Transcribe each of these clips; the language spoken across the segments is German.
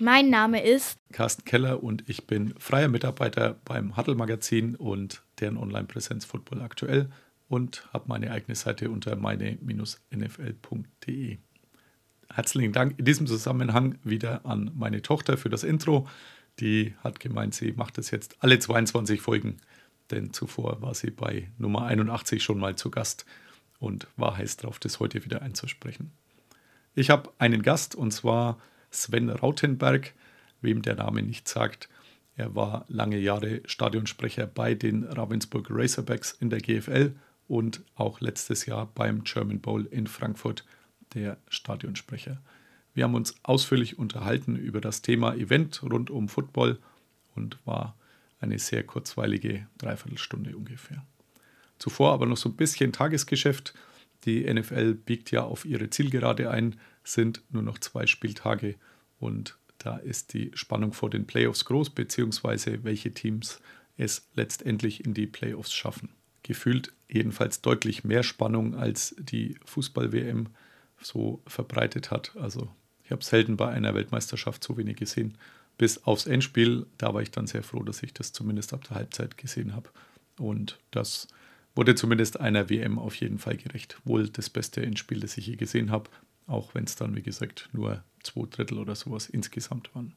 Mein Name ist Carsten Keller und ich bin freier Mitarbeiter beim Huddle Magazin und deren Online-Präsenz Football aktuell und habe meine eigene Seite unter meine-nfl.de. Herzlichen Dank in diesem Zusammenhang wieder an meine Tochter für das Intro. Die hat gemeint, sie macht es jetzt alle 22 Folgen, denn zuvor war sie bei Nummer 81 schon mal zu Gast und war heiß drauf, das heute wieder einzusprechen. Ich habe einen Gast und zwar Sven Rautenberg, wem der Name nicht sagt. Er war lange Jahre Stadionsprecher bei den Ravensburg Razorbacks in der GFL und auch letztes Jahr beim German Bowl in Frankfurt der Stadionsprecher. Wir haben uns ausführlich unterhalten über das Thema Event rund um Football und war eine sehr kurzweilige Dreiviertelstunde ungefähr. Zuvor aber noch so ein bisschen Tagesgeschäft. Die NFL biegt ja auf ihre Zielgerade ein, sind nur noch zwei Spieltage und da ist die Spannung vor den Playoffs groß, beziehungsweise welche Teams es letztendlich in die Playoffs schaffen. Gefühlt jedenfalls deutlich mehr Spannung, als die Fußball-WM so verbreitet hat. Also ich habe selten bei einer Weltmeisterschaft so wenig gesehen. Bis aufs Endspiel, da war ich dann sehr froh, dass ich das zumindest ab der Halbzeit gesehen habe. Und das wurde zumindest einer WM auf jeden Fall gerecht. Wohl das beste Endspiel, das ich je gesehen habe, auch wenn es dann, wie gesagt, nur zwei Drittel oder sowas insgesamt waren.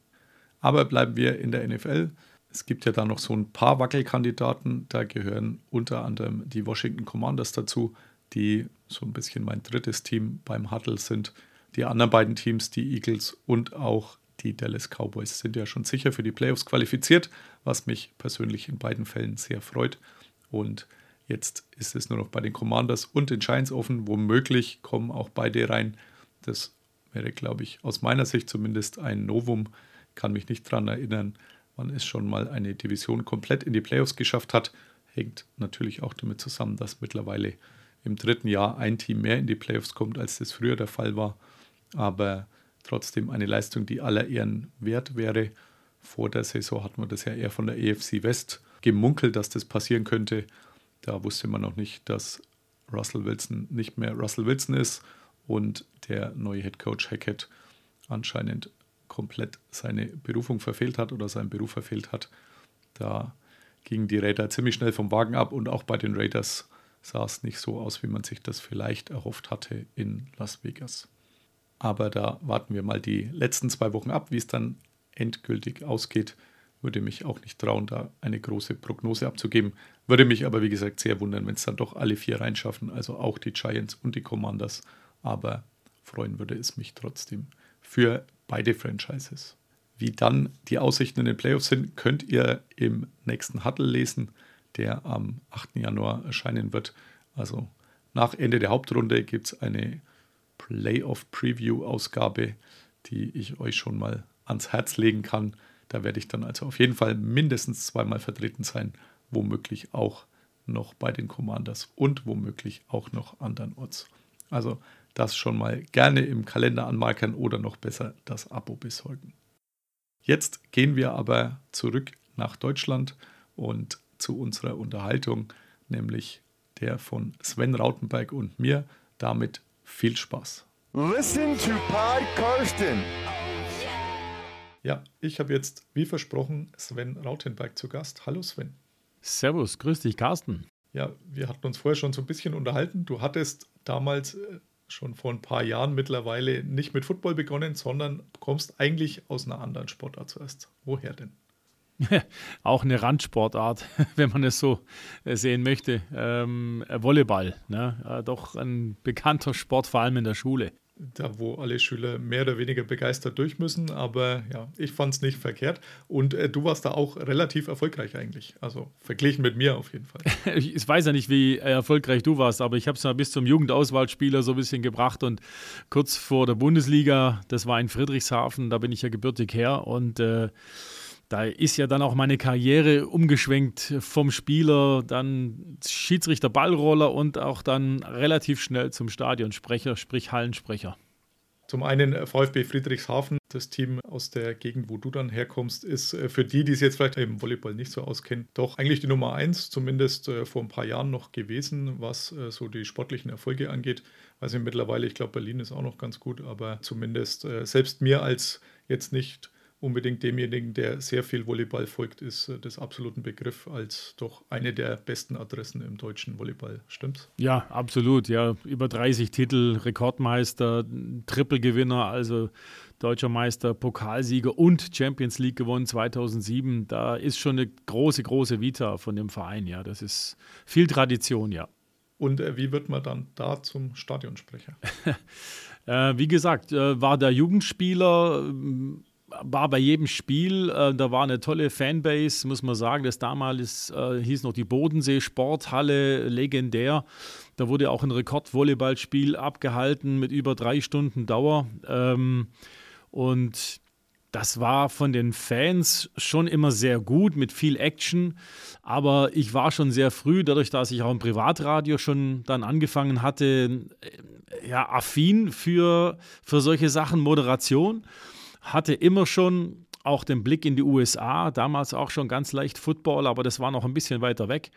Aber bleiben wir in der NFL. Es gibt ja da noch so ein paar Wackelkandidaten. Da gehören unter anderem die Washington Commanders dazu, die so ein bisschen mein drittes Team beim Huddle sind. Die anderen beiden Teams, die Eagles und auch die Dallas Cowboys, sind ja schon sicher für die Playoffs qualifiziert, was mich persönlich in beiden Fällen sehr freut. Und Jetzt ist es nur noch bei den Commanders und den Giants offen. Womöglich kommen auch beide rein. Das wäre, glaube ich, aus meiner Sicht zumindest ein Novum. Kann mich nicht daran erinnern, wann es schon mal eine Division komplett in die Playoffs geschafft hat. Hängt natürlich auch damit zusammen, dass mittlerweile im dritten Jahr ein Team mehr in die Playoffs kommt, als das früher der Fall war. Aber trotzdem eine Leistung, die aller Ehren wert wäre. Vor der Saison hat man das ja eher von der EFC West gemunkelt, dass das passieren könnte. Da wusste man noch nicht, dass Russell Wilson nicht mehr Russell Wilson ist und der neue Head Coach Hackett anscheinend komplett seine Berufung verfehlt hat oder seinen Beruf verfehlt hat. Da gingen die Raider ziemlich schnell vom Wagen ab und auch bei den Raiders sah es nicht so aus, wie man sich das vielleicht erhofft hatte in Las Vegas. Aber da warten wir mal die letzten zwei Wochen ab, wie es dann endgültig ausgeht. Würde mich auch nicht trauen, da eine große Prognose abzugeben. Würde mich aber, wie gesagt, sehr wundern, wenn es dann doch alle vier reinschaffen, also auch die Giants und die Commanders. Aber freuen würde es mich trotzdem für beide Franchises. Wie dann die Aussichten in den Playoffs sind, könnt ihr im nächsten Huddle lesen, der am 8. Januar erscheinen wird. Also nach Ende der Hauptrunde gibt es eine Playoff-Preview-Ausgabe, die ich euch schon mal ans Herz legen kann. Da werde ich dann also auf jeden Fall mindestens zweimal vertreten sein, womöglich auch noch bei den Commanders und womöglich auch noch andernorts. Also das schon mal gerne im Kalender anmarkern oder noch besser das Abo besorgen. Jetzt gehen wir aber zurück nach Deutschland und zu unserer Unterhaltung, nämlich der von Sven Rautenberg und mir. Damit viel Spaß. Listen to Pod Karsten. Ja, ich habe jetzt, wie versprochen, Sven Rautenberg zu Gast. Hallo Sven. Servus, grüß dich, Carsten. Ja, wir hatten uns vorher schon so ein bisschen unterhalten. Du hattest damals äh, schon vor ein paar Jahren mittlerweile nicht mit Football begonnen, sondern kommst eigentlich aus einer anderen Sportart zuerst. Woher denn? Auch eine Randsportart, wenn man es so äh, sehen möchte. Ähm, Volleyball, ne? Äh, doch ein bekannter Sport, vor allem in der Schule da wo alle Schüler mehr oder weniger begeistert durch müssen. Aber ja, ich fand es nicht verkehrt. Und äh, du warst da auch relativ erfolgreich eigentlich. Also verglichen mit mir auf jeden Fall. ich weiß ja nicht, wie erfolgreich du warst, aber ich habe es mal bis zum Jugendauswahlspieler so ein bisschen gebracht. Und kurz vor der Bundesliga, das war in Friedrichshafen, da bin ich ja gebürtig her. Und äh, da ist ja dann auch meine Karriere umgeschwenkt vom Spieler, dann Schiedsrichter, Ballroller und auch dann relativ schnell zum Stadionsprecher, sprich Hallensprecher. Zum einen VfB Friedrichshafen, das Team aus der Gegend, wo du dann herkommst, ist äh, für die, die es jetzt vielleicht im Volleyball nicht so auskennen, doch eigentlich die Nummer eins, zumindest äh, vor ein paar Jahren noch gewesen, was äh, so die sportlichen Erfolge angeht. Also mittlerweile, ich glaube, Berlin ist auch noch ganz gut, aber zumindest selbst mir als jetzt nicht unbedingt demjenigen, der sehr viel Volleyball folgt, ist äh, das absoluten Begriff als doch eine der besten Adressen im deutschen Volleyball. Stimmt's? Ja, absolut. Ja, über 30 Titel, Rekordmeister, Triple-Gewinner, also deutscher Meister, Pokalsieger und Champions League gewonnen 2007. Da ist schon eine große, große Vita von dem Verein. Ja, das ist viel Tradition, ja. Und äh, wie wird man dann da zum Stadionsprecher? äh, wie gesagt, war der Jugendspieler war bei jedem Spiel, äh, da war eine tolle Fanbase, muss man sagen. Das damals äh, hieß noch die Bodensee Sporthalle, legendär. Da wurde auch ein Rekordvolleyballspiel abgehalten mit über drei Stunden Dauer. Ähm, und das war von den Fans schon immer sehr gut, mit viel Action. Aber ich war schon sehr früh, dadurch, dass ich auch im Privatradio schon dann angefangen hatte, äh, ja, affin für, für solche Sachen, Moderation hatte immer schon auch den Blick in die USA, damals auch schon ganz leicht Football, aber das war noch ein bisschen weiter weg.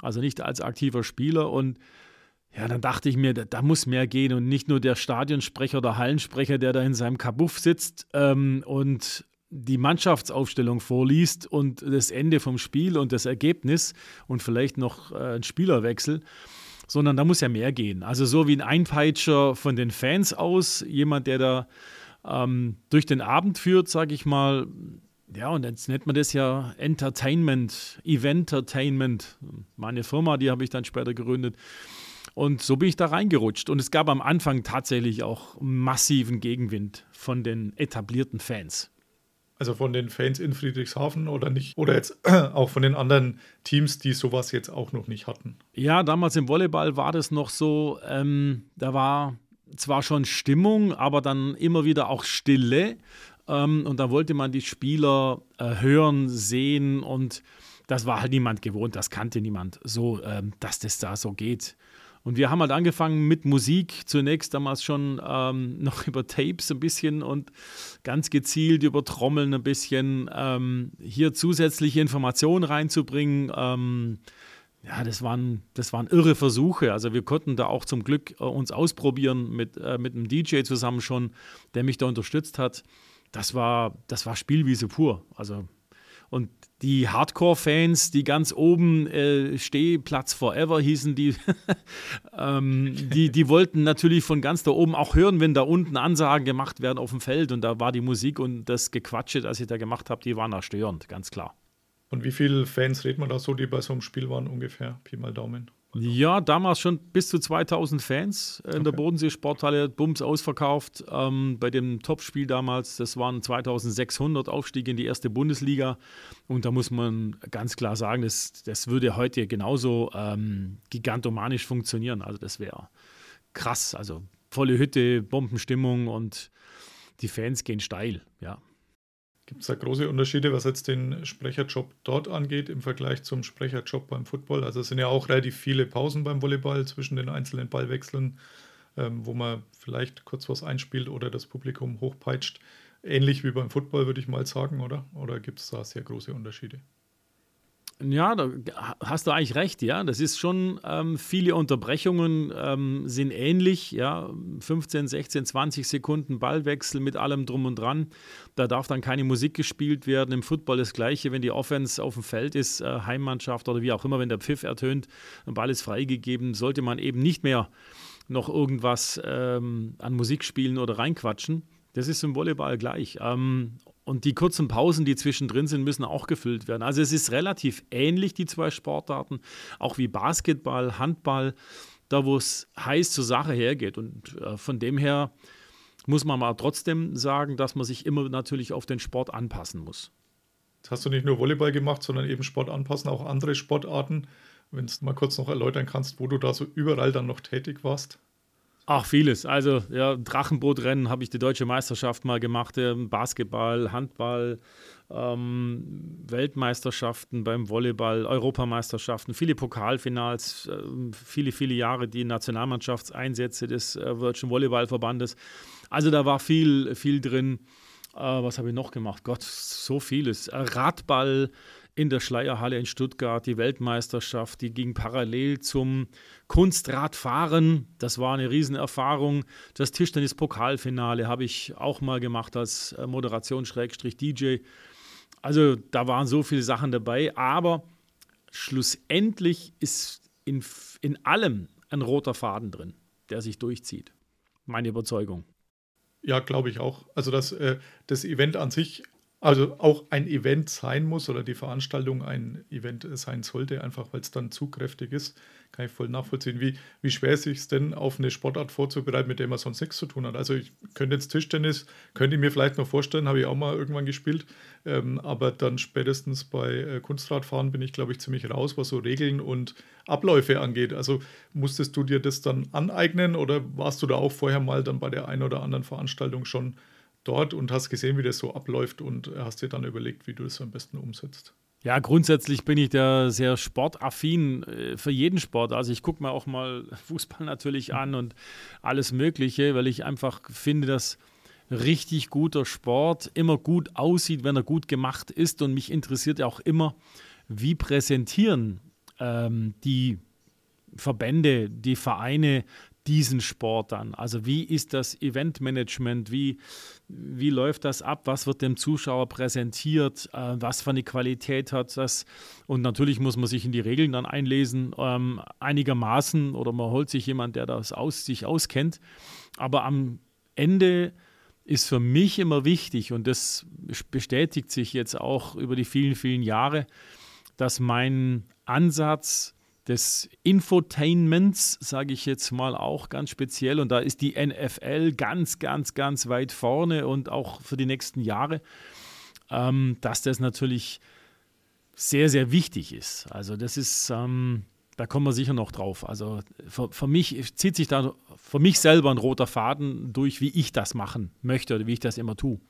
Also nicht als aktiver Spieler. Und ja, dann dachte ich mir, da, da muss mehr gehen und nicht nur der Stadionsprecher oder Hallensprecher, der da in seinem Kabuff sitzt ähm, und die Mannschaftsaufstellung vorliest und das Ende vom Spiel und das Ergebnis und vielleicht noch äh, ein Spielerwechsel, sondern da muss ja mehr gehen. Also so wie ein Einpeitscher von den Fans aus, jemand, der da ähm, durch den Abend führt, sage ich mal. Ja, und jetzt nennt man das ja Entertainment, Eventertainment. Meine Firma, die habe ich dann später gegründet. Und so bin ich da reingerutscht. Und es gab am Anfang tatsächlich auch massiven Gegenwind von den etablierten Fans. Also von den Fans in Friedrichshafen oder nicht? Oder jetzt auch von den anderen Teams, die sowas jetzt auch noch nicht hatten? Ja, damals im Volleyball war das noch so, ähm, da war zwar schon Stimmung, aber dann immer wieder auch Stille. Ähm, und da wollte man die Spieler äh, hören, sehen und das war halt niemand gewohnt, das kannte niemand so, ähm, dass das da so geht. Und wir haben halt angefangen mit Musik, zunächst damals schon ähm, noch über Tapes ein bisschen und ganz gezielt über Trommeln ein bisschen, ähm, hier zusätzliche Informationen reinzubringen ähm, ja, das waren, das waren irre Versuche. Also wir konnten da auch zum Glück äh, uns ausprobieren mit, äh, mit einem DJ zusammen schon, der mich da unterstützt hat. Das war, das war Spielwiese pur. Also und die Hardcore-Fans, die ganz oben äh, Stehplatz Forever hießen, die, ähm, die, die wollten natürlich von ganz da oben auch hören, wenn da unten Ansagen gemacht werden auf dem Feld. Und da war die Musik und das Gequatsche, das ich da gemacht habe, die waren störend, ganz klar. Und wie viele Fans redet man da so, die bei so einem Spiel waren ungefähr? Pi mal Daumen. Ja, damals schon bis zu 2000 Fans in okay. der Bodensee-Sporthalle, Bums ausverkauft. Ähm, bei dem Topspiel damals, das waren 2600 Aufstieg in die erste Bundesliga. Und da muss man ganz klar sagen, das, das würde heute genauso ähm, gigantomanisch funktionieren. Also das wäre krass. Also volle Hütte, Bombenstimmung und die Fans gehen steil, ja. Gibt es da große Unterschiede, was jetzt den Sprecherjob dort angeht im Vergleich zum Sprecherjob beim Football? Also es sind ja auch relativ viele Pausen beim Volleyball zwischen den einzelnen Ballwechseln, ähm, wo man vielleicht kurz was einspielt oder das Publikum hochpeitscht. Ähnlich wie beim Football, würde ich mal sagen, oder? Oder gibt es da sehr große Unterschiede? Ja, da hast du eigentlich recht, ja. Das ist schon, ähm, viele Unterbrechungen ähm, sind ähnlich, ja. 15, 16, 20 Sekunden Ballwechsel mit allem drum und dran. Da darf dann keine Musik gespielt werden. Im Football das Gleiche, wenn die Offense auf dem Feld ist, äh, Heimmannschaft oder wie auch immer, wenn der Pfiff ertönt, ein Ball ist freigegeben, sollte man eben nicht mehr noch irgendwas ähm, an Musik spielen oder reinquatschen. Das ist im Volleyball gleich. Ähm, und die kurzen Pausen, die zwischendrin sind, müssen auch gefüllt werden. Also es ist relativ ähnlich, die zwei Sportarten, auch wie Basketball, Handball, da wo es heiß zur Sache hergeht. Und äh, von dem her muss man mal trotzdem sagen, dass man sich immer natürlich auf den Sport anpassen muss. Jetzt hast du nicht nur Volleyball gemacht, sondern eben Sport anpassen, auch andere Sportarten. Wenn du mal kurz noch erläutern kannst, wo du da so überall dann noch tätig warst. Ach, vieles. Also, ja, Drachenbootrennen habe ich die deutsche Meisterschaft mal gemacht, Basketball, Handball, ähm, Weltmeisterschaften beim Volleyball, Europameisterschaften, viele Pokalfinals, äh, viele, viele Jahre die Nationalmannschaftseinsätze des äh, Virgin Volleyballverbandes. Also da war viel, viel drin. Äh, was habe ich noch gemacht? Gott, so vieles. Äh, Radball in der Schleierhalle in Stuttgart, die Weltmeisterschaft, die ging parallel zum Kunstradfahren. Das war eine Riesenerfahrung. Das Tischtennis-Pokalfinale habe ich auch mal gemacht als äh, Moderation-DJ. Also da waren so viele Sachen dabei, aber schlussendlich ist in, in allem ein roter Faden drin, der sich durchzieht. Meine Überzeugung. Ja, glaube ich auch. Also dass äh, das Event an sich also auch ein Event sein muss oder die Veranstaltung ein Event sein sollte, einfach weil es dann zugkräftig ist, kann ich voll nachvollziehen. Wie, wie schwer ist es denn, auf eine Sportart vorzubereiten, mit der man sonst nichts zu tun hat? Also ich könnte jetzt Tischtennis, könnte ich mir vielleicht noch vorstellen, habe ich auch mal irgendwann gespielt, ähm, aber dann spätestens bei äh, Kunstradfahren bin ich, glaube ich, ziemlich raus, was so Regeln und Abläufe angeht. Also musstest du dir das dann aneignen oder warst du da auch vorher mal dann bei der einen oder anderen Veranstaltung schon dort und hast gesehen, wie das so abläuft und hast dir dann überlegt, wie du das am besten umsetzt. Ja, grundsätzlich bin ich da sehr sportaffin äh, für jeden Sport. Also ich gucke mir auch mal Fußball natürlich an und alles Mögliche, weil ich einfach finde, dass richtig guter Sport immer gut aussieht, wenn er gut gemacht ist. Und mich interessiert ja auch immer, wie präsentieren ähm, die Verbände, die Vereine diesen Sport dann? Also wie ist das Eventmanagement? Wie, wie läuft das ab? Was wird dem Zuschauer präsentiert? Äh, was für eine Qualität hat das? Und natürlich muss man sich in die Regeln dann einlesen, ähm, einigermaßen, oder man holt sich jemand, der das aus, sich auskennt. Aber am Ende ist für mich immer wichtig, und das bestätigt sich jetzt auch über die vielen, vielen Jahre, dass mein Ansatz des Infotainments, sage ich jetzt mal auch ganz speziell. Und da ist die NFL ganz, ganz, ganz weit vorne und auch für die nächsten Jahre, ähm, dass das natürlich sehr, sehr wichtig ist. Also das ist, ähm, da kommen wir sicher noch drauf. Also für, für, mich zieht sich da für mich selber ein roter Faden durch, wie ich das machen möchte oder wie ich das immer tue.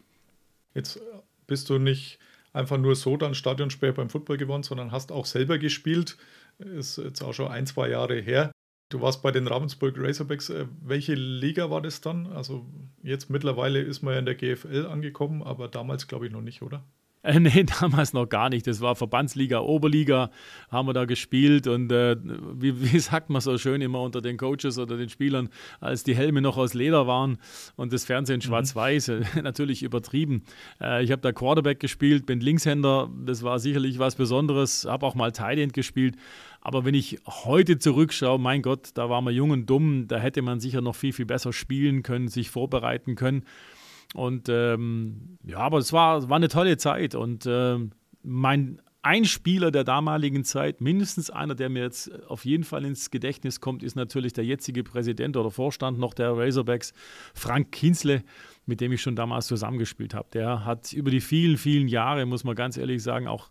Jetzt bist du nicht einfach nur so dann Stadionsperr beim Football gewonnen, sondern hast auch selber gespielt ist jetzt auch schon ein, zwei Jahre her. Du warst bei den Ravensburg Razorbacks. Äh, welche Liga war das dann? Also jetzt mittlerweile ist man ja in der GFL angekommen, aber damals glaube ich noch nicht, oder? Äh, nee, damals noch gar nicht. Das war Verbandsliga, Oberliga, haben wir da gespielt. Und äh, wie, wie, sagt man so schön immer unter den Coaches oder den Spielern, als die Helme noch aus Leder waren und das Fernsehen mhm. schwarz-weiß, äh, natürlich übertrieben. Äh, ich habe da Quarterback gespielt, bin Linkshänder, das war sicherlich was Besonderes, habe auch mal Tight End gespielt. Aber wenn ich heute zurückschaue, mein Gott, da war man jung und dumm, da hätte man sicher noch viel, viel besser spielen können, sich vorbereiten können. Und ähm, ja, aber es war, war eine tolle Zeit. Und äh, mein ein Spieler der damaligen Zeit, mindestens einer, der mir jetzt auf jeden Fall ins Gedächtnis kommt, ist natürlich der jetzige Präsident oder Vorstand noch der Razorbacks, Frank Kinsle, mit dem ich schon damals zusammengespielt habe. Der hat über die vielen, vielen Jahre, muss man ganz ehrlich sagen, auch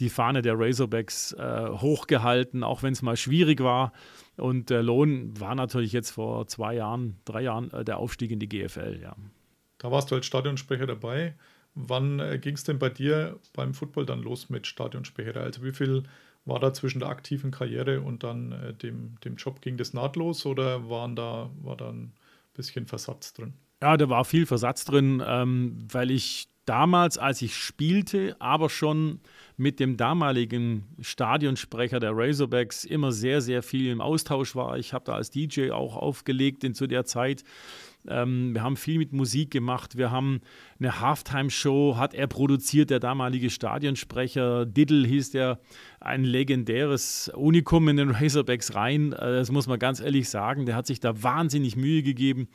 die Fahne der Razorbacks äh, hochgehalten, auch wenn es mal schwierig war. Und der Lohn war natürlich jetzt vor zwei Jahren, drei Jahren äh, der Aufstieg in die GFL, ja. Da warst du als Stadionsprecher dabei. Wann äh, ging es denn bei dir beim Football dann los mit Stadionsprecher? Also wie viel war da zwischen der aktiven Karriere und dann äh, dem, dem Job? Ging das nahtlos oder waren da, war da ein bisschen Versatz drin? Ja, da war viel Versatz drin, ähm, weil ich damals, als ich spielte, aber schon mit dem damaligen Stadionsprecher der Razorbacks immer sehr, sehr viel im Austausch war. Ich habe da als DJ auch aufgelegt in, zu der Zeit. Ähm, wir haben viel mit Musik gemacht. Wir haben eine Halftime-Show, hat er produziert, der damalige Stadionsprecher. Diddle hieß der, ein legendäres Unikum in den Razorbacks rein. Äh, das muss man ganz ehrlich sagen. Der hat sich da wahnsinnig Mühe gegeben.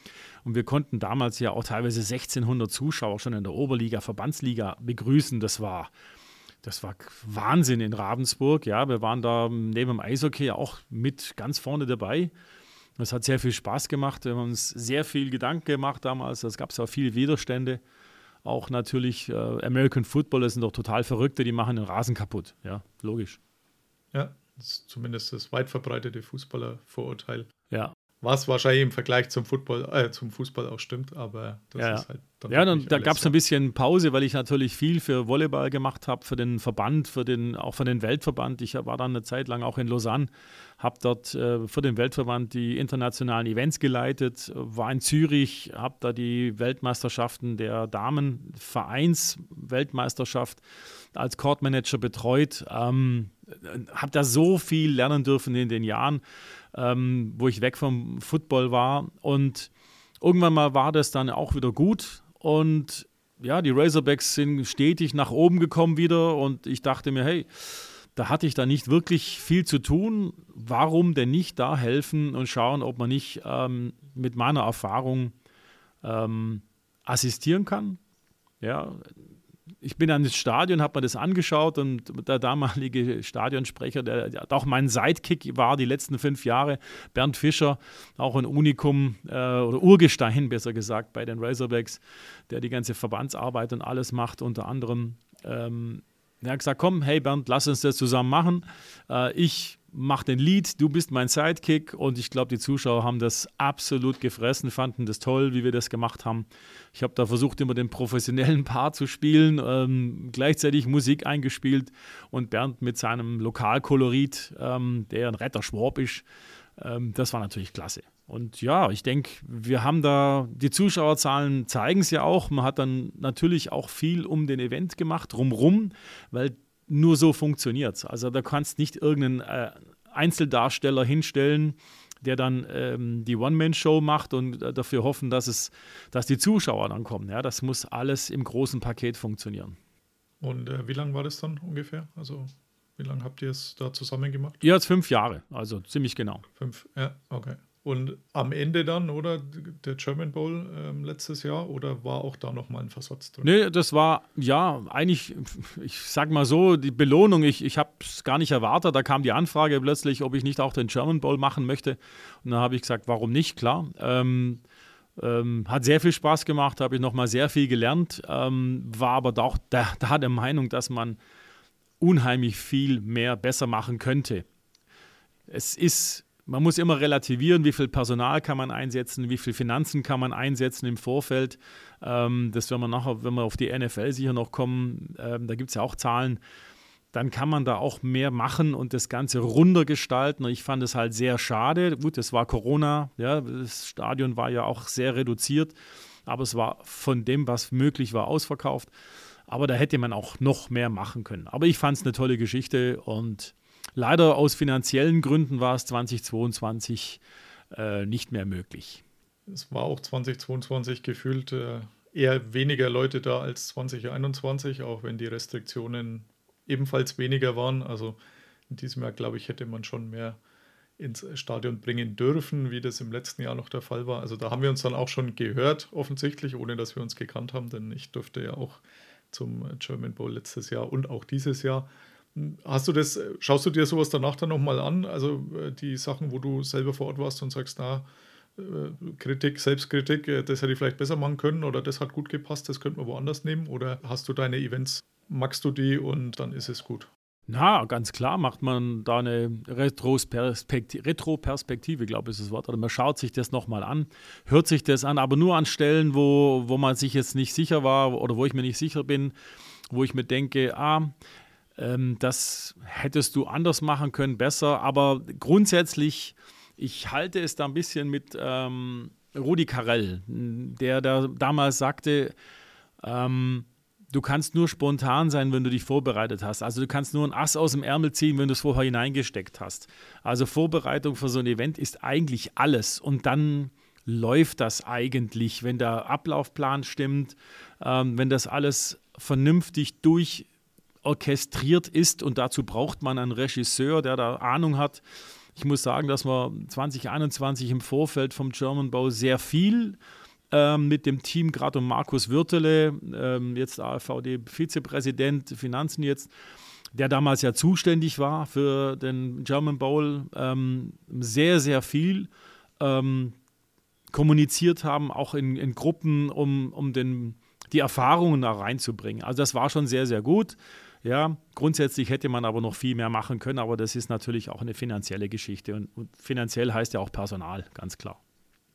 Und wir konnten damals ja auch teilweise 1600 Zuschauer schon in der Oberliga, Verbandsliga begrüßen. Das war das war Wahnsinn in Ravensburg. Ja, wir waren da neben dem Eishockey auch mit ganz vorne dabei. Es hat sehr viel Spaß gemacht. Wir haben uns sehr viel Gedanken gemacht damals. Es gab auch viele Widerstände. Auch natürlich äh, American Football, das sind doch total Verrückte, die machen den Rasen kaputt. Ja, logisch. Ja, das ist zumindest das weit verbreitete Fußballervorurteil. Ja. Was wahrscheinlich im Vergleich zum Football, äh, zum Fußball auch stimmt, aber das Ja, ist halt dann Ja, dann, da gab es ein bisschen Pause, weil ich natürlich viel für Volleyball gemacht habe, für den Verband, für den, auch für den Weltverband. Ich war dann eine Zeit lang auch in Lausanne, habe dort äh, für den Weltverband die internationalen Events geleitet, war in Zürich, habe da die Weltmeisterschaften der Damenvereins-Weltmeisterschaft als Courtmanager betreut. Ähm, habe da so viel lernen dürfen in den Jahren, ähm, wo ich weg vom Football war und irgendwann mal war das dann auch wieder gut und ja, die Razorbacks sind stetig nach oben gekommen wieder und ich dachte mir, hey, da hatte ich da nicht wirklich viel zu tun. Warum denn nicht da helfen und schauen, ob man nicht ähm, mit meiner Erfahrung ähm, assistieren kann? Ja, ich bin an das Stadion, habe mir das angeschaut und der damalige Stadionsprecher, der, der auch mein Sidekick war die letzten fünf Jahre, Bernd Fischer, auch ein Unikum äh, oder Urgestein besser gesagt bei den Razorbacks, der die ganze Verbandsarbeit und alles macht, unter anderem. Ähm, er hat gesagt, komm, hey Bernd, lass uns das zusammen machen. Äh, ich mache den Lead, du bist mein Sidekick und ich glaube, die Zuschauer haben das absolut gefressen, fanden das toll, wie wir das gemacht haben. Ich habe da versucht, immer den professionellen Part zu spielen, ähm, gleichzeitig Musik eingespielt und Bernd mit seinem Lokalkolorit, ähm, der ein Retterschwab ist, ähm, das war natürlich klasse. Und ja, ich denke, wir haben da, die Zuschauerzahlen zeigen es ja auch. Man hat dann natürlich auch viel um den Event gemacht, drumrum, weil nur so funktioniert es. Also da kannst nicht irgendeinen äh, Einzeldarsteller hinstellen, der dann ähm, die One-Man-Show macht und äh, dafür hoffen, dass, es, dass die Zuschauer dann kommen. Ja, das muss alles im großen Paket funktionieren. Und äh, wie lange war das dann ungefähr? Also, wie lange habt ihr es da zusammen gemacht? Jetzt fünf Jahre, also ziemlich genau. Fünf, ja, okay. Und am Ende dann, oder der German Bowl ähm, letztes Jahr, oder war auch da nochmal ein Versatz drin? Nee, das war, ja, eigentlich, ich sag mal so, die Belohnung, ich, ich habe es gar nicht erwartet. Da kam die Anfrage plötzlich, ob ich nicht auch den German Bowl machen möchte. Und da habe ich gesagt, warum nicht, klar. Ähm, ähm, hat sehr viel Spaß gemacht, habe ich nochmal sehr viel gelernt, ähm, war aber auch da, da der Meinung, dass man unheimlich viel mehr besser machen könnte. Es ist man muss immer relativieren, wie viel Personal kann man einsetzen, wie viel Finanzen kann man einsetzen im Vorfeld. Ähm, das werden wir nachher, wenn wir auf die NFL sicher noch kommen, ähm, da gibt es ja auch Zahlen, dann kann man da auch mehr machen und das Ganze runder gestalten. Ich fand es halt sehr schade. Gut, es war Corona, ja, das Stadion war ja auch sehr reduziert, aber es war von dem, was möglich war, ausverkauft. Aber da hätte man auch noch mehr machen können. Aber ich fand es eine tolle Geschichte und Leider aus finanziellen Gründen war es 2022 äh, nicht mehr möglich. Es war auch 2022 gefühlt äh, eher weniger Leute da als 2021, auch wenn die Restriktionen ebenfalls weniger waren. Also in diesem Jahr, glaube ich, hätte man schon mehr ins Stadion bringen dürfen, wie das im letzten Jahr noch der Fall war. Also da haben wir uns dann auch schon gehört, offensichtlich, ohne dass wir uns gekannt haben, denn ich durfte ja auch zum German Bowl letztes Jahr und auch dieses Jahr. Hast du das, schaust du dir sowas danach dann nochmal an? Also äh, die Sachen, wo du selber vor Ort warst und sagst, na, äh, Kritik, Selbstkritik, äh, das hätte ich vielleicht besser machen können oder das hat gut gepasst, das könnte man woanders nehmen? Oder hast du deine Events, magst du die und dann ist es gut? Na, ganz klar macht man da eine Retroperspektive, glaube ich, ist das Wort. Oder man schaut sich das nochmal an, hört sich das an, aber nur an Stellen, wo, wo man sich jetzt nicht sicher war oder wo ich mir nicht sicher bin, wo ich mir denke, ah, ähm, das hättest du anders machen können, besser. Aber grundsätzlich, ich halte es da ein bisschen mit ähm, Rudi Carell, der da damals sagte, ähm, du kannst nur spontan sein, wenn du dich vorbereitet hast. Also du kannst nur ein Ass aus dem Ärmel ziehen, wenn du es vorher hineingesteckt hast. Also Vorbereitung für so ein Event ist eigentlich alles. Und dann läuft das eigentlich, wenn der Ablaufplan stimmt, ähm, wenn das alles vernünftig durch orchestriert ist und dazu braucht man einen Regisseur, der da Ahnung hat. Ich muss sagen, dass wir 2021 im Vorfeld vom German Bowl sehr viel ähm, mit dem Team, gerade um Markus Würtele, ähm, jetzt AVD-Vizepräsident, Finanzen jetzt, der damals ja zuständig war für den German Bowl, ähm, sehr, sehr viel ähm, kommuniziert haben, auch in, in Gruppen, um, um den, die Erfahrungen da reinzubringen. Also das war schon sehr, sehr gut. Ja, grundsätzlich hätte man aber noch viel mehr machen können, aber das ist natürlich auch eine finanzielle Geschichte. Und, und finanziell heißt ja auch Personal, ganz klar.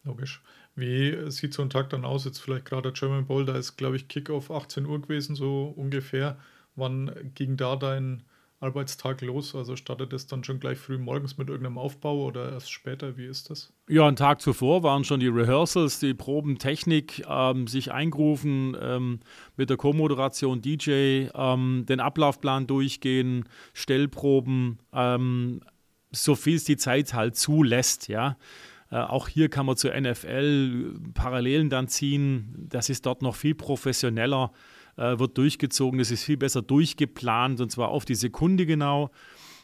Logisch. Wie sieht so ein Tag dann aus? Jetzt vielleicht gerade der German Bowl, da ist, glaube ich, Kickoff 18 Uhr gewesen, so ungefähr. Wann ging da dein Arbeitstag los? Also startet es dann schon gleich früh morgens mit irgendeinem Aufbau oder erst später? Wie ist das? Ja, einen Tag zuvor waren schon die Rehearsals, die Proben, Technik, ähm, sich eingerufen, ähm, mit der Co-Moderation DJ, ähm, den Ablaufplan durchgehen, Stellproben, ähm, so viel es die Zeit halt zulässt, ja. Äh, auch hier kann man zur NFL Parallelen dann ziehen. Das ist dort noch viel professioneller äh, wird durchgezogen, es ist viel besser durchgeplant und zwar auf die Sekunde genau.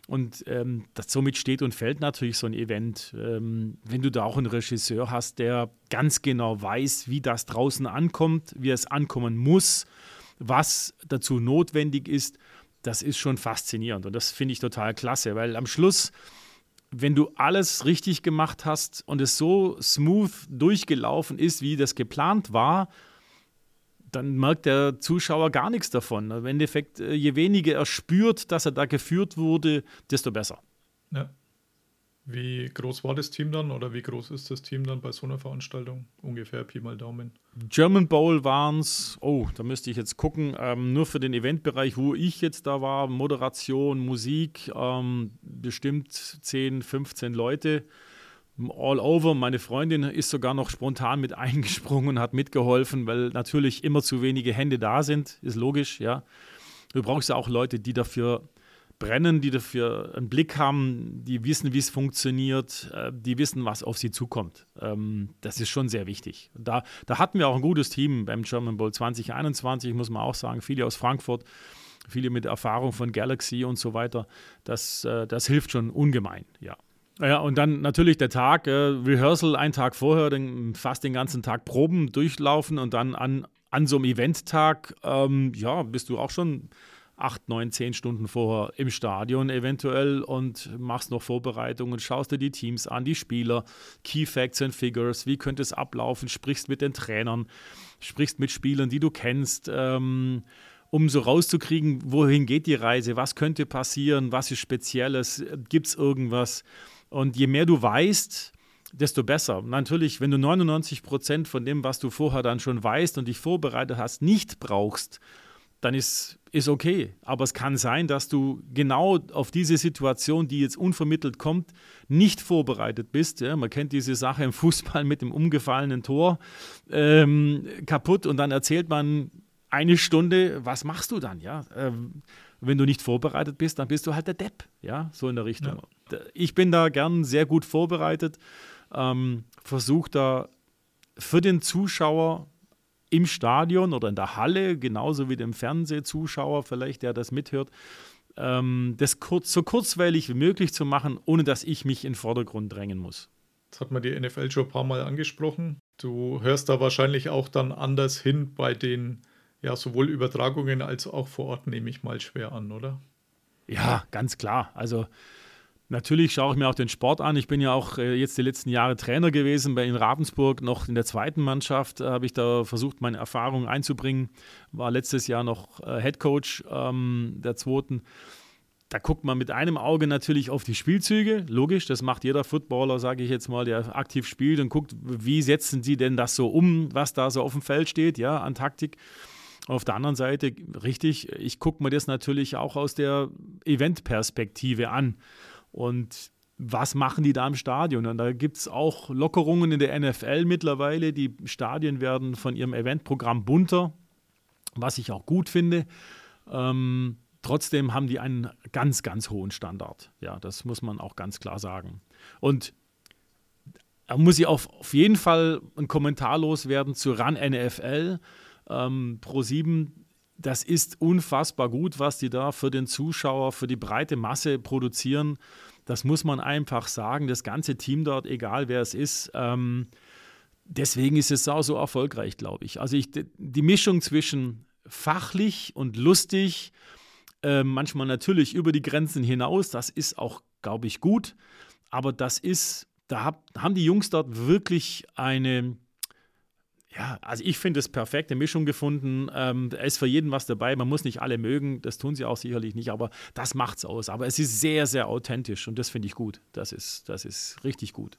Und ähm, das, somit steht und fällt natürlich so ein Event. Ähm, wenn du da auch einen Regisseur hast, der ganz genau weiß, wie das draußen ankommt, wie es ankommen muss, was dazu notwendig ist, das ist schon faszinierend. Und das finde ich total klasse, weil am Schluss, wenn du alles richtig gemacht hast und es so smooth durchgelaufen ist, wie das geplant war, dann merkt der Zuschauer gar nichts davon. Im Endeffekt, äh, je weniger er spürt, dass er da geführt wurde, desto besser. Ja. Wie groß war das Team dann oder wie groß ist das Team dann bei so einer Veranstaltung? Ungefähr Pi mal Daumen. German Bowl waren es, oh, da müsste ich jetzt gucken, ähm, nur für den Eventbereich, wo ich jetzt da war, Moderation, Musik, ähm, bestimmt 10, 15 Leute all over. Meine Freundin ist sogar noch spontan mit eingesprungen und hat mitgeholfen, weil natürlich immer zu wenige Hände da sind, ist logisch, ja. Du brauchst ja auch Leute, die dafür brennen, die dafür einen Blick haben, die wissen, wie es funktioniert, äh, die wissen, was auf sie zukommt. Ähm, das ist schon sehr wichtig. Da, da hatten wir auch ein gutes Team beim German Bowl 2021, muss man auch sagen, viele aus Frankfurt, viele mit Erfahrung von Galaxy und so weiter. Das, äh, das hilft schon ungemein, ja. Ja, und dann natürlich der Tag, äh, Rehearsal einen Tag vorher, den, fast den ganzen Tag Proben durchlaufen und dann an, an so einem Eventtag, ähm, ja, bist du auch schon acht, neun, zehn Stunden vorher im Stadion eventuell und machst noch Vorbereitungen, schaust dir die Teams an, die Spieler, Key Facts and Figures, wie könnte es ablaufen, sprichst mit den Trainern, sprichst mit Spielern, die du kennst, ähm, um so rauszukriegen, wohin geht die Reise, was könnte passieren, was ist Spezielles, gibt es irgendwas und je mehr du weißt, desto besser. Natürlich, wenn du 99 Prozent von dem, was du vorher dann schon weißt und dich vorbereitet hast, nicht brauchst, dann ist, ist okay. Aber es kann sein, dass du genau auf diese Situation, die jetzt unvermittelt kommt, nicht vorbereitet bist. Ja, man kennt diese Sache im Fußball mit dem umgefallenen Tor ähm, kaputt und dann erzählt man eine Stunde, was machst du dann? Ja, ähm, wenn du nicht vorbereitet bist, dann bist du halt der Depp. Ja, so in der Richtung. Ja. Ich bin da gern sehr gut vorbereitet, ähm, versuche da für den Zuschauer im Stadion oder in der Halle, genauso wie dem Fernsehzuschauer vielleicht, der das mithört, ähm, das kurz, so kurzweilig wie möglich zu machen, ohne dass ich mich in den Vordergrund drängen muss. Das hat man die NFL schon ein paar Mal angesprochen. Du hörst da wahrscheinlich auch dann anders hin bei den ja, sowohl Übertragungen als auch vor Ort nehme ich mal schwer an, oder? Ja, ganz klar. Also natürlich schaue ich mir auch den Sport an. Ich bin ja auch äh, jetzt die letzten Jahre Trainer gewesen bei in Ravensburg, noch in der zweiten Mannschaft äh, habe ich da versucht, meine Erfahrungen einzubringen. War letztes Jahr noch äh, Head Coach ähm, der zweiten. Da guckt man mit einem Auge natürlich auf die Spielzüge, logisch, das macht jeder Footballer, sage ich jetzt mal, der aktiv spielt und guckt, wie setzen sie denn das so um, was da so auf dem Feld steht, ja, an Taktik. Auf der anderen Seite, richtig, ich gucke mir das natürlich auch aus der Eventperspektive an. Und was machen die da im Stadion? Und da gibt es auch Lockerungen in der NFL mittlerweile. Die Stadien werden von ihrem Eventprogramm bunter, was ich auch gut finde. Ähm, trotzdem haben die einen ganz, ganz hohen Standard. Ja, das muss man auch ganz klar sagen. Und da muss ich auf, auf jeden Fall ein Kommentar loswerden zu RAN NFL ähm, Pro7, das ist unfassbar gut, was die da für den Zuschauer, für die breite Masse produzieren. Das muss man einfach sagen. Das ganze Team dort, egal wer es ist, ähm, deswegen ist es auch so erfolgreich, glaube ich. Also ich, die Mischung zwischen fachlich und lustig, äh, manchmal natürlich über die Grenzen hinaus, das ist auch, glaube ich, gut. Aber das ist, da hab, haben die Jungs dort wirklich eine ja, also ich finde es perfekte Mischung gefunden. Ähm, da ist für jeden was dabei. Man muss nicht alle mögen, das tun sie auch sicherlich nicht, aber das macht's aus. Aber es ist sehr, sehr authentisch und das finde ich gut. Das ist, das ist richtig gut.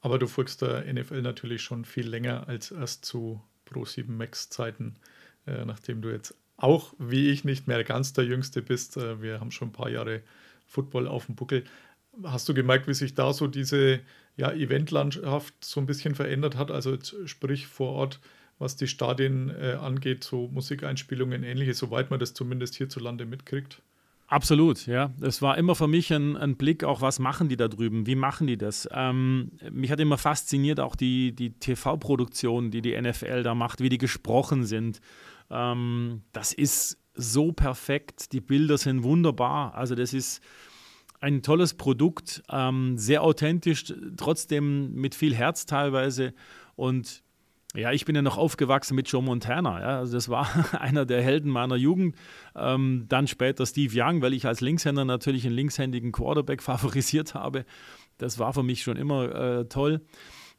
Aber du folgst der NFL natürlich schon viel länger als erst zu Pro7 Max Zeiten, äh, nachdem du jetzt auch wie ich nicht mehr ganz der Jüngste bist. Äh, wir haben schon ein paar Jahre Football auf dem Buckel. Hast du gemerkt, wie sich da so diese ja, Eventlandschaft so ein bisschen verändert hat? Also sprich vor Ort, was die Stadien äh, angeht, so Musikeinspielungen, ähnliches, soweit man das zumindest hierzulande mitkriegt? Absolut, ja. Es war immer für mich ein, ein, Blick, auch was machen die da drüben, wie machen die das. Ähm, mich hat immer fasziniert auch die, die TV-Produktion, die die NFL da macht, wie die gesprochen sind. Ähm, das ist so perfekt, die Bilder sind wunderbar. Also das ist ein tolles Produkt, ähm, sehr authentisch, trotzdem mit viel Herz teilweise. Und ja, ich bin ja noch aufgewachsen mit Joe Montana. Ja. Also das war einer der Helden meiner Jugend. Ähm, dann später Steve Young, weil ich als Linkshänder natürlich einen linkshändigen Quarterback favorisiert habe. Das war für mich schon immer äh, toll.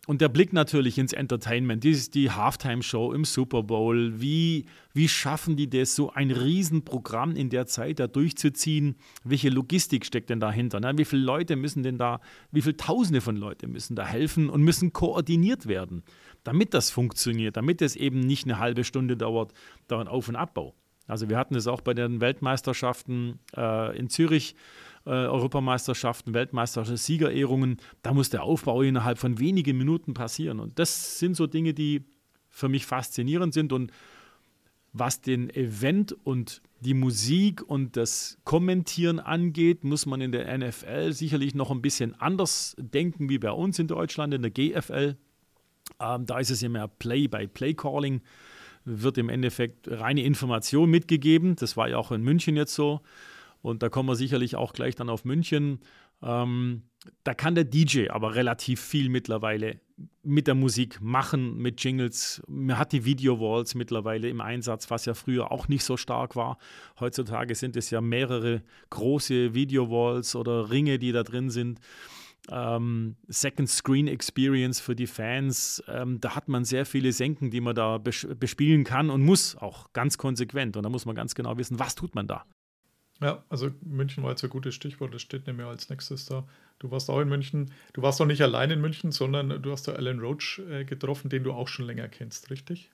Und der Blick natürlich ins Entertainment, die, die Halftime-Show im Super Bowl, wie, wie schaffen die das, so ein Riesenprogramm in der Zeit da durchzuziehen? Welche Logistik steckt denn dahinter? Ne? Wie viele Leute müssen denn da, wie viele Tausende von Leuten müssen da helfen und müssen koordiniert werden, damit das funktioniert, damit es eben nicht eine halbe Stunde dauert, da ein Auf- und Abbau. Also wir hatten es auch bei den Weltmeisterschaften äh, in Zürich äh, Europameisterschaften, Weltmeisterschaften, Siegerehrungen, da muss der Aufbau innerhalb von wenigen Minuten passieren. Und das sind so Dinge, die für mich faszinierend sind. Und was den Event und die Musik und das Kommentieren angeht, muss man in der NFL sicherlich noch ein bisschen anders denken wie bei uns in Deutschland, in der GFL. Ähm, da ist es ja mehr Play-by-Play-Calling, wird im Endeffekt reine Information mitgegeben. Das war ja auch in München jetzt so. Und da kommen wir sicherlich auch gleich dann auf München. Ähm, da kann der DJ aber relativ viel mittlerweile mit der Musik machen, mit Jingles. Man hat die Video-Walls mittlerweile im Einsatz, was ja früher auch nicht so stark war. Heutzutage sind es ja mehrere große Video-Walls oder Ringe, die da drin sind. Ähm, Second Screen Experience für die Fans. Ähm, da hat man sehr viele Senken, die man da bespielen kann und muss auch ganz konsequent. Und da muss man ganz genau wissen, was tut man da. Ja, also München war jetzt ein gutes Stichwort, das steht nämlich als nächstes da. Du warst auch in München. Du warst auch nicht allein in München, sondern du hast da Alan Roach äh, getroffen, den du auch schon länger kennst, richtig?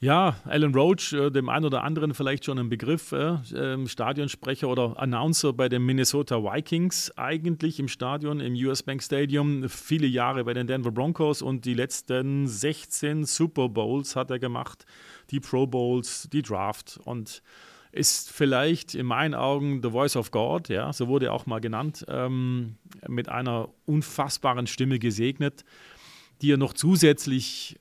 Ja, Alan Roach, äh, dem einen oder anderen vielleicht schon ein Begriff, äh, Stadionsprecher oder Announcer bei den Minnesota Vikings, eigentlich im Stadion, im US Bank Stadium, viele Jahre bei den Denver Broncos und die letzten 16 Super Bowls hat er gemacht, die Pro Bowls, die Draft und ist vielleicht in meinen Augen The Voice of God, ja, so wurde er auch mal genannt, ähm, mit einer unfassbaren Stimme gesegnet, die er noch zusätzlich,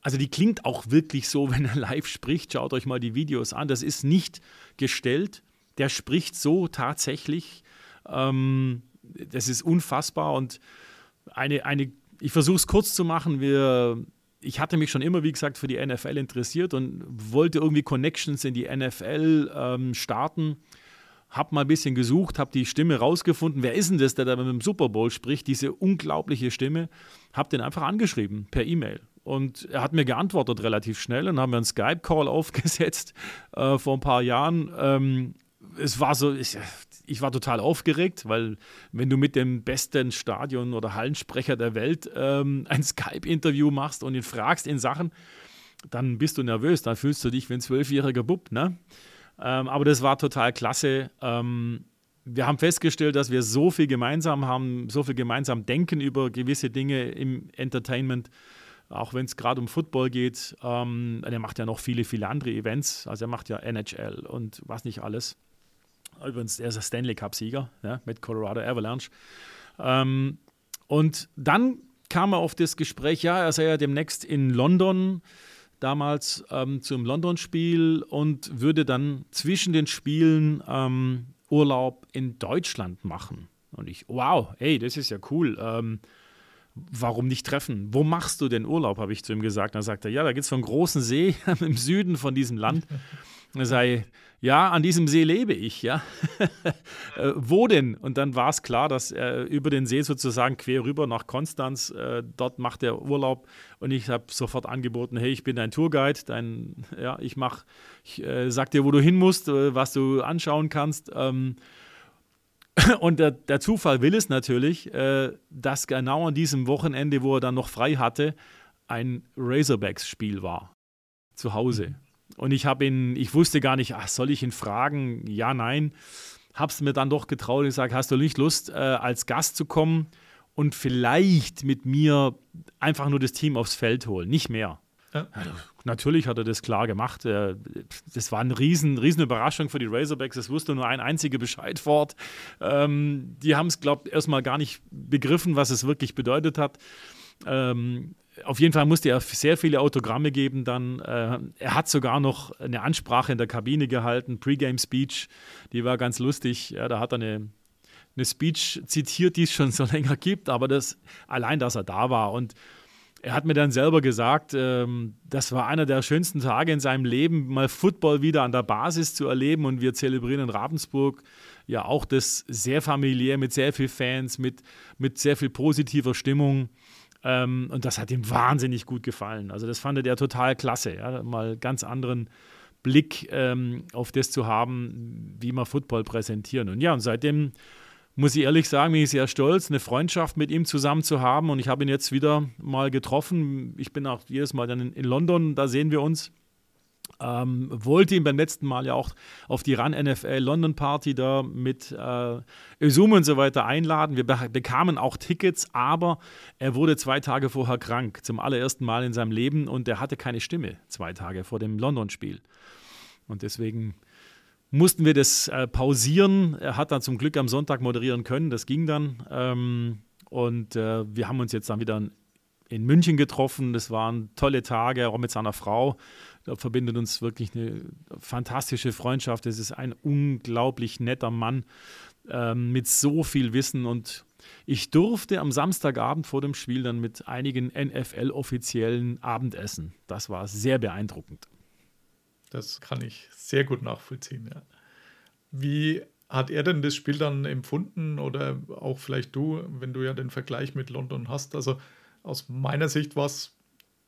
also die klingt auch wirklich so, wenn er live spricht. Schaut euch mal die Videos an. Das ist nicht gestellt. Der spricht so tatsächlich. Ähm, das ist unfassbar und eine, eine ich versuche es kurz zu machen. Wir ich hatte mich schon immer, wie gesagt, für die NFL interessiert und wollte irgendwie Connections in die NFL ähm, starten. Hab mal ein bisschen gesucht, habe die Stimme rausgefunden. Wer ist denn das, der da mit dem Super Bowl spricht? Diese unglaubliche Stimme. Hab den einfach angeschrieben per E-Mail. Und er hat mir geantwortet relativ schnell und haben wir einen Skype-Call aufgesetzt äh, vor ein paar Jahren. Ähm, es war so, ich, ich war total aufgeregt, weil wenn du mit dem besten Stadion- oder Hallensprecher der Welt ähm, ein Skype-Interview machst und ihn fragst in Sachen, dann bist du nervös, dann fühlst du dich wie ein zwölfjähriger Bub. Ne? Ähm, aber das war total klasse. Ähm, wir haben festgestellt, dass wir so viel gemeinsam haben, so viel gemeinsam denken über gewisse Dinge im Entertainment, auch wenn es gerade um Football geht. Ähm, er macht ja noch viele, viele andere Events. Also er macht ja NHL und was nicht alles. Übrigens, er ist der Stanley Cup-Sieger ja, mit Colorado Avalanche. Ähm, und dann kam er auf das Gespräch, ja, er sei ja demnächst in London, damals ähm, zum London-Spiel und würde dann zwischen den Spielen ähm, Urlaub in Deutschland machen. Und ich, wow, hey, das ist ja cool. Ähm, warum nicht treffen? Wo machst du denn Urlaub, habe ich zu ihm gesagt. Dann sagt er, ja, da gibt es so einen großen See im Süden von diesem Land. Er sei, ja, an diesem See lebe ich, ja. äh, wo denn? Und dann war es klar, dass er über den See sozusagen quer rüber nach Konstanz, äh, dort macht er Urlaub und ich habe sofort angeboten, hey, ich bin dein Tourguide, dein, ja, ich mach, ich äh, sag dir, wo du hin musst, äh, was du anschauen kannst. Ähm, und der, der, Zufall will es natürlich, äh, dass genau an diesem Wochenende, wo er dann noch frei hatte, ein Razorbacks-Spiel war. Zu Hause. Mhm. Und ich habe ihn, ich wusste gar nicht, ach, soll ich ihn fragen? Ja, nein. Hab's mir dann doch getraut und gesagt, hast du nicht Lust, äh, als Gast zu kommen und vielleicht mit mir einfach nur das Team aufs Feld holen, nicht mehr. Ja. Also, natürlich hat er das klar gemacht. Das war eine riesen, riesen Überraschung für die Razorbacks. Es wusste nur ein einziger Bescheid fort. Ähm, die haben es, glaube ich, erstmal gar nicht begriffen, was es wirklich bedeutet hat. Ähm, auf jeden Fall musste er sehr viele Autogramme geben dann. Äh, er hat sogar noch eine Ansprache in der Kabine gehalten, Pre-Game-Speech, die war ganz lustig. Ja, da hat er eine, eine Speech zitiert, die es schon so länger gibt, aber das, allein, dass er da war und er hat mir dann selber gesagt, ähm, das war einer der schönsten Tage in seinem Leben, mal Football wieder an der Basis zu erleben. Und wir zelebrieren in Ravensburg ja auch das sehr familiär, mit sehr viel Fans, mit, mit sehr viel positiver Stimmung. Ähm, und das hat ihm wahnsinnig gut gefallen. Also das fand er total klasse, ja? mal ganz anderen Blick ähm, auf das zu haben, wie wir Football präsentieren. Und ja, und seitdem muss ich ehrlich sagen, bin ich sehr stolz, eine Freundschaft mit ihm zusammen zu haben. Und ich habe ihn jetzt wieder mal getroffen. Ich bin auch jedes Mal dann in, in London, da sehen wir uns. Ähm, wollte ihn beim letzten Mal ja auch auf die RAN NFL London Party da mit äh, und so weiter einladen. Wir be bekamen auch Tickets, aber er wurde zwei Tage vorher krank, zum allerersten Mal in seinem Leben und er hatte keine Stimme zwei Tage vor dem London-Spiel. Und deswegen mussten wir das äh, pausieren. Er hat dann zum Glück am Sonntag moderieren können, das ging dann. Ähm, und äh, wir haben uns jetzt dann wieder in München getroffen. Das waren tolle Tage, auch mit seiner Frau. Da verbindet uns wirklich eine fantastische Freundschaft. Es ist ein unglaublich netter Mann ähm, mit so viel Wissen. Und ich durfte am Samstagabend vor dem Spiel dann mit einigen NFL-Offiziellen Abendessen. Das war sehr beeindruckend. Das kann ich sehr gut nachvollziehen. Ja. Wie hat er denn das Spiel dann empfunden oder auch vielleicht du, wenn du ja den Vergleich mit London hast? Also aus meiner Sicht war es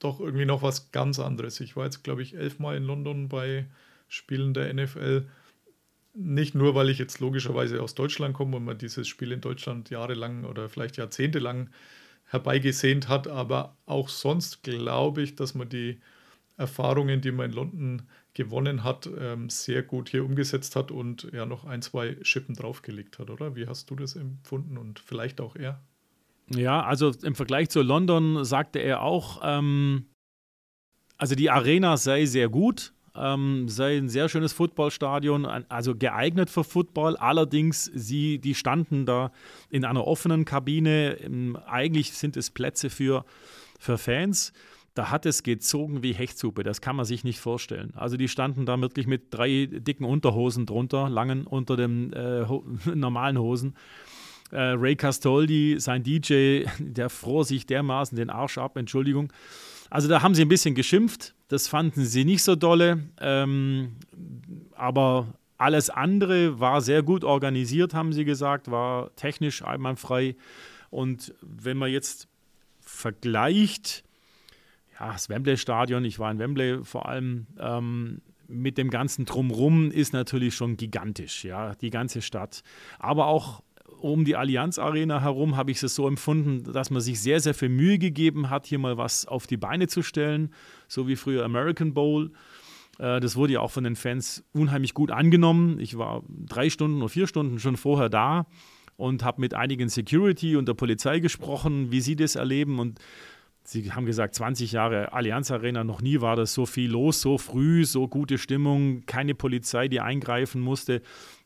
doch irgendwie noch was ganz anderes. Ich war jetzt, glaube ich, elfmal in London bei Spielen der NFL. Nicht nur, weil ich jetzt logischerweise aus Deutschland komme und man dieses Spiel in Deutschland jahrelang oder vielleicht jahrzehntelang herbeigesehnt hat, aber auch sonst glaube ich, dass man die Erfahrungen, die man in London gewonnen hat, ähm, sehr gut hier umgesetzt hat und ja noch ein, zwei Schippen draufgelegt hat, oder? Wie hast du das empfunden und vielleicht auch er? Ja, also im Vergleich zu London sagte er auch, ähm, also die Arena sei sehr gut, ähm, sei ein sehr schönes Footballstadion, also geeignet für Football. Allerdings, sie, die standen da in einer offenen Kabine. Eigentlich sind es Plätze für, für Fans. Da hat es gezogen wie Hechtsuppe, das kann man sich nicht vorstellen. Also die standen da wirklich mit drei dicken Unterhosen drunter, langen unter den äh, normalen Hosen. Äh, Ray Castoldi, sein DJ, der fror sich dermaßen den Arsch ab, Entschuldigung. Also da haben sie ein bisschen geschimpft, das fanden sie nicht so dolle, ähm, aber alles andere war sehr gut organisiert, haben sie gesagt, war technisch einwandfrei. Und wenn man jetzt vergleicht, ja, das Wembley-Stadion, ich war in Wembley vor allem, ähm, mit dem ganzen Drumrum ist natürlich schon gigantisch, ja, die ganze Stadt. Aber auch um die Allianz Arena herum habe ich es so empfunden, dass man sich sehr, sehr viel Mühe gegeben hat, hier mal was auf die Beine zu stellen, so wie früher American Bowl. Äh, das wurde ja auch von den Fans unheimlich gut angenommen. Ich war drei Stunden oder vier Stunden schon vorher da und habe mit einigen Security und der Polizei gesprochen, wie sie das erleben. Und Sie haben gesagt, 20 Jahre Allianz Arena, noch nie war das so viel los, so früh, so gute Stimmung, keine Polizei, die eingreifen musste.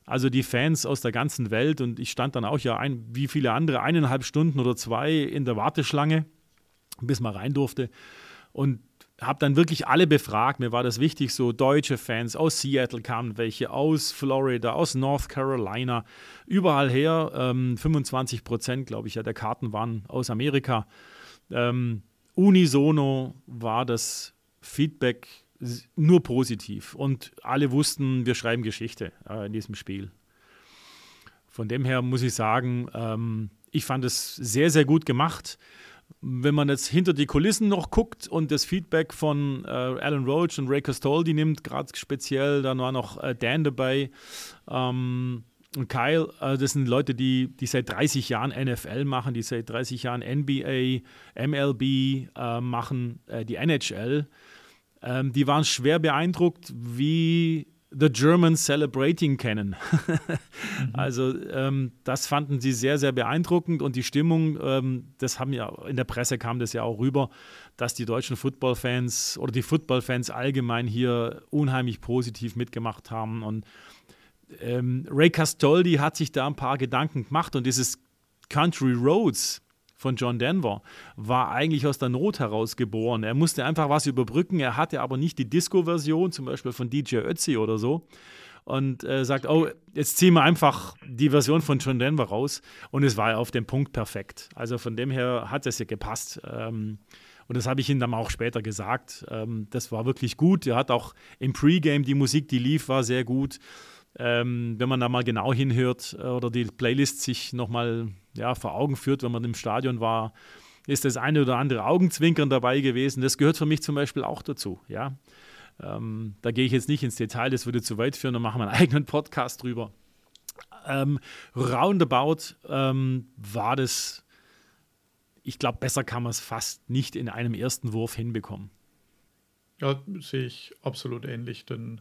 Also die Fans aus der ganzen Welt und ich stand dann auch ja ein, wie viele andere eineinhalb Stunden oder zwei in der Warteschlange, bis man rein durfte und habe dann wirklich alle befragt. Mir war das wichtig, so deutsche Fans aus Seattle kamen welche, aus Florida, aus North Carolina, überall her. Ähm, 25 Prozent, glaube ich, ja, der Karten waren aus Amerika. Ähm, unisono war das Feedback nur positiv. Und alle wussten, wir schreiben Geschichte äh, in diesem Spiel. Von dem her muss ich sagen, ähm, ich fand es sehr, sehr gut gemacht. Wenn man jetzt hinter die Kulissen noch guckt und das Feedback von äh, Alan Roach und Ray Costoldi nimmt, gerade speziell, dann war noch äh, Dan dabei ähm, und Kyle, äh, das sind Leute, die, die seit 30 Jahren NFL machen, die seit 30 Jahren NBA, MLB äh, machen, äh, die NHL. Ähm, die waren schwer beeindruckt, wie The German Celebrating kennen. mhm. Also ähm, das fanden sie sehr, sehr beeindruckend und die Stimmung, ähm, das haben ja in der Presse kam das ja auch rüber, dass die deutschen Footballfans oder die Footballfans allgemein hier unheimlich positiv mitgemacht haben und ähm, Ray Castoldi hat sich da ein paar Gedanken gemacht und dieses Country Roads, von John Denver war eigentlich aus der Not heraus geboren. Er musste einfach was überbrücken. Er hatte aber nicht die Disco-Version, zum Beispiel von DJ Ötzi oder so. Und äh, sagt, oh, jetzt ziehen wir einfach die Version von John Denver raus. Und es war ja auf dem Punkt perfekt. Also von dem her hat es ja gepasst. Ähm, und das habe ich ihm dann auch später gesagt. Ähm, das war wirklich gut. Er hat auch im Pre-Game die Musik, die lief, war sehr gut. Ähm, wenn man da mal genau hinhört äh, oder die Playlist sich nochmal ja, vor Augen führt, wenn man im Stadion war, ist das eine oder andere Augenzwinkern dabei gewesen. Das gehört für mich zum Beispiel auch dazu. Ja? Ähm, da gehe ich jetzt nicht ins Detail, das würde zu weit führen, da machen wir einen eigenen Podcast drüber. Ähm, roundabout ähm, war das, ich glaube, besser kann man es fast nicht in einem ersten Wurf hinbekommen. Ja, sehe ich absolut ähnlich, denn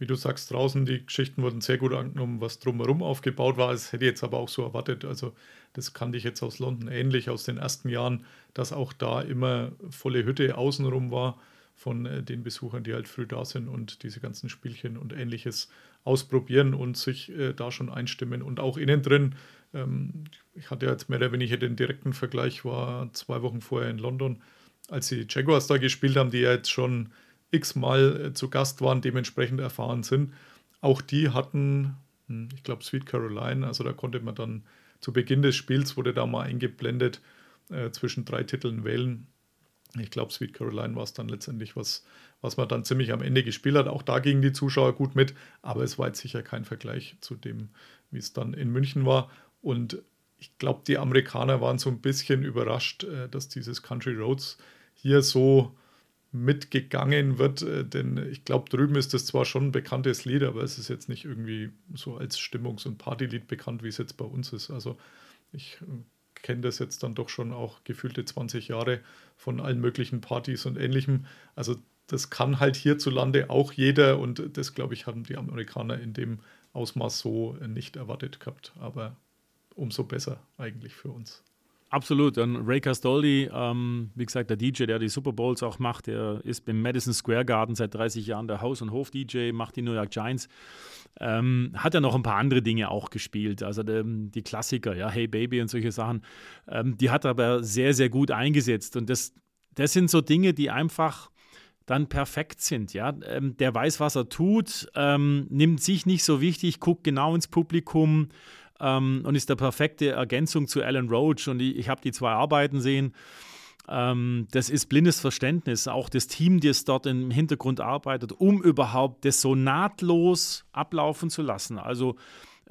wie du sagst, draußen die Geschichten wurden sehr gut angenommen, was drumherum aufgebaut war. Das hätte ich jetzt aber auch so erwartet. Also, das kannte ich jetzt aus London ähnlich aus den ersten Jahren, dass auch da immer volle Hütte außenrum war von äh, den Besuchern, die halt früh da sind und diese ganzen Spielchen und ähnliches ausprobieren und sich äh, da schon einstimmen. Und auch innen drin, ähm, ich hatte jetzt mehr oder weniger den direkten Vergleich, war zwei Wochen vorher in London, als die Jaguars da gespielt haben, die ja jetzt schon x-mal äh, zu Gast waren, dementsprechend erfahren sind. Auch die hatten, hm, ich glaube, Sweet Caroline, also da konnte man dann zu Beginn des Spiels, wurde da mal eingeblendet, äh, zwischen drei Titeln wählen. Ich glaube, Sweet Caroline war es dann letztendlich, was, was man dann ziemlich am Ende gespielt hat. Auch da gingen die Zuschauer gut mit, aber es war jetzt sicher kein Vergleich zu dem, wie es dann in München war. Und ich glaube, die Amerikaner waren so ein bisschen überrascht, äh, dass dieses Country Roads hier so mitgegangen wird, äh, denn ich glaube, drüben ist das zwar schon ein bekanntes Lied, aber es ist jetzt nicht irgendwie so als Stimmungs- und Partylied bekannt, wie es jetzt bei uns ist. Also ich äh, kenne das jetzt dann doch schon auch gefühlte 20 Jahre von allen möglichen Partys und ähnlichem. Also das kann halt hierzulande auch jeder und das, glaube ich, haben die Amerikaner in dem Ausmaß so nicht erwartet gehabt. Aber umso besser eigentlich für uns. Absolut. Und Ray Castoldi, ähm, wie gesagt, der DJ, der die Super Bowls auch macht, der ist beim Madison Square Garden seit 30 Jahren der Haus- und Hof-DJ, macht die New York Giants. Ähm, hat er noch ein paar andere Dinge auch gespielt, also der, die Klassiker, ja, Hey Baby und solche Sachen. Ähm, die hat er aber sehr, sehr gut eingesetzt. Und das, das sind so Dinge, die einfach dann perfekt sind. Ja? Ähm, der weiß, was er tut, ähm, nimmt sich nicht so wichtig, guckt genau ins Publikum ähm, und ist der perfekte Ergänzung zu Alan Roach. Und ich, ich habe die zwei Arbeiten sehen. Ähm, das ist blindes Verständnis, auch das Team, das dort im Hintergrund arbeitet, um überhaupt das so nahtlos ablaufen zu lassen. Also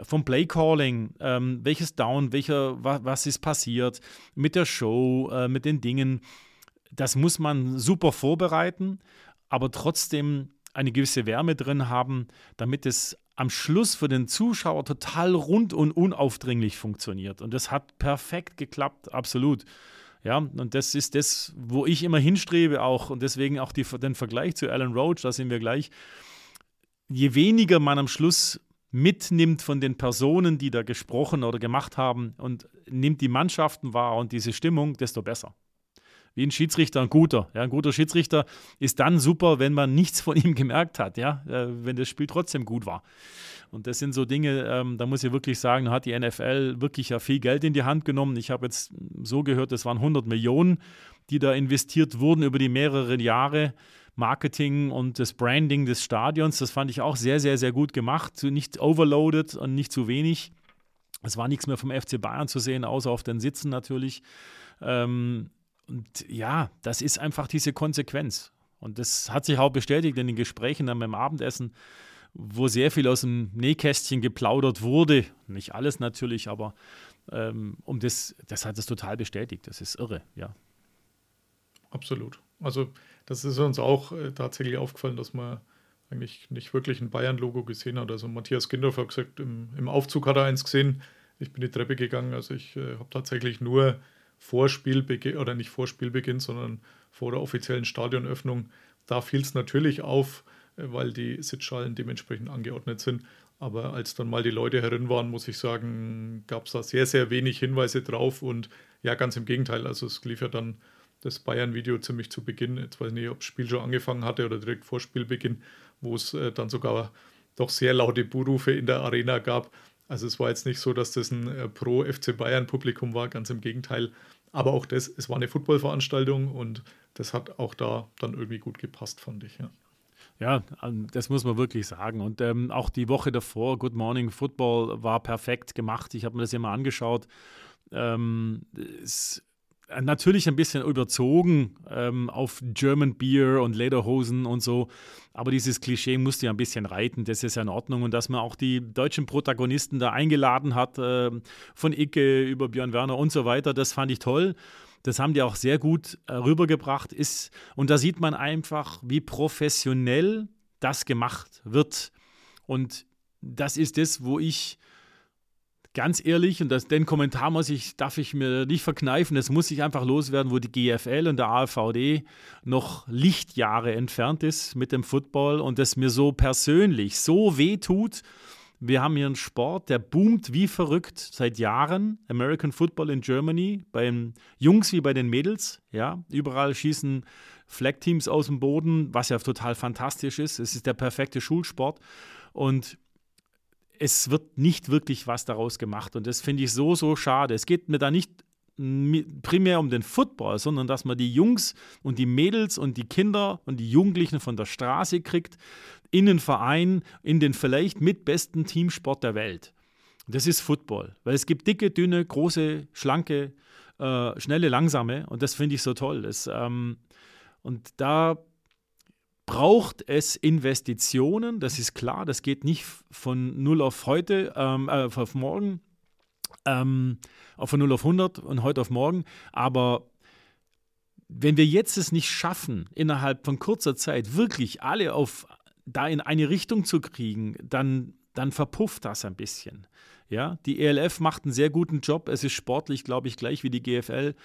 vom Playcalling, ähm, welches Down, welcher, wa, was ist passiert mit der Show, äh, mit den Dingen. Das muss man super vorbereiten, aber trotzdem eine gewisse Wärme drin haben, damit es am Schluss für den Zuschauer total rund und unaufdringlich funktioniert. Und das hat perfekt geklappt, absolut. Ja, und das ist das, wo ich immer hinstrebe auch und deswegen auch die, den Vergleich zu Alan Roach, da sind wir gleich. Je weniger man am Schluss mitnimmt von den Personen, die da gesprochen oder gemacht haben und nimmt die Mannschaften wahr und diese Stimmung, desto besser wie ein Schiedsrichter, ein guter. Ja, ein guter Schiedsrichter ist dann super, wenn man nichts von ihm gemerkt hat, ja, äh, wenn das Spiel trotzdem gut war. Und das sind so Dinge, ähm, da muss ich wirklich sagen, da hat die NFL wirklich ja viel Geld in die Hand genommen. Ich habe jetzt so gehört, das waren 100 Millionen, die da investiert wurden über die mehreren Jahre. Marketing und das Branding des Stadions, das fand ich auch sehr, sehr, sehr gut gemacht. Nicht overloaded und nicht zu wenig. Es war nichts mehr vom FC Bayern zu sehen, außer auf den Sitzen natürlich. Ähm, und ja, das ist einfach diese Konsequenz. Und das hat sich auch bestätigt in den Gesprächen dann beim Abendessen, wo sehr viel aus dem Nähkästchen geplaudert wurde. Nicht alles natürlich, aber ähm, um das, das hat es total bestätigt. Das ist irre, ja. Absolut. Also das ist uns auch äh, tatsächlich aufgefallen, dass man eigentlich nicht wirklich ein Bayern-Logo gesehen hat. Also Matthias Kindorf hat gesagt, im, im, Aufzug hat er eins gesehen. Ich bin die Treppe gegangen. Also ich äh, habe tatsächlich nur vor Spielbeginn, oder nicht vor Spielbeginn, sondern vor der offiziellen Stadionöffnung. Da fiel es natürlich auf, äh, weil die Sitzschalen dementsprechend angeordnet sind. Aber als dann mal die Leute herin waren, muss ich sagen, gab es da sehr, sehr wenig Hinweise drauf. Und ja, ganz im Gegenteil. Also es lief ja dann das Bayern-Video ziemlich zu Beginn. Jetzt weiß ich nicht, ob das Spiel schon angefangen hatte oder direkt vor Spielbeginn, wo es äh, dann sogar doch sehr laute Buhrufe in der Arena gab. Also es war jetzt nicht so, dass das ein äh, Pro-FC Bayern-Publikum war, ganz im Gegenteil. Aber auch das, es war eine Footballveranstaltung und das hat auch da dann irgendwie gut gepasst, fand ich. Ja. Ja, ähm, das muss man wirklich sagen. Und ähm, auch die Woche davor, Good Morning Football, war perfekt gemacht. Ich habe mir das ja mal angeschaut. Ähm, es natürlich ein bisschen überzogen ähm, auf German Beer und Lederhosen und so. Aber dieses Klischee musste ja ein bisschen reiten, das ist ja in Ordnung. Und dass man auch die deutschen Protagonisten da eingeladen hat, äh, von Icke über Björn Werner und so weiter, das fand ich toll. Das haben die auch sehr gut äh, rübergebracht. Ist, und da sieht man einfach, wie professionell das gemacht wird. Und das ist das, wo ich ganz ehrlich, und das, den Kommentar muss ich, darf ich mir nicht verkneifen, das muss ich einfach loswerden, wo die GFL und der AVD noch Lichtjahre entfernt ist mit dem Football und das mir so persönlich so weh tut. Wir haben hier einen Sport, der boomt wie verrückt seit Jahren. American Football in Germany, bei den Jungs wie bei den Mädels. Ja, überall schießen Flag-Teams aus dem Boden, was ja total fantastisch ist. Es ist der perfekte Schulsport. Und es wird nicht wirklich was daraus gemacht. Und das finde ich so, so schade. Es geht mir da nicht primär um den Football, sondern dass man die Jungs und die Mädels und die Kinder und die Jugendlichen von der Straße kriegt, in den Verein, in den vielleicht mitbesten Teamsport der Welt. Das ist Football, weil es gibt dicke, dünne, große, schlanke, äh, schnelle, langsame und das finde ich so toll. Das, ähm, und da braucht es Investitionen, das ist klar, das geht nicht von 0 auf heute, ähm, äh, auf morgen, ähm, von 0 auf 100 und heute auf morgen, aber wenn wir jetzt es nicht schaffen, innerhalb von kurzer Zeit wirklich alle auf da in eine Richtung zu kriegen, dann dann verpufft das ein bisschen. Ja, die ELF macht einen sehr guten Job. Es ist sportlich, glaube ich, gleich wie die GFL,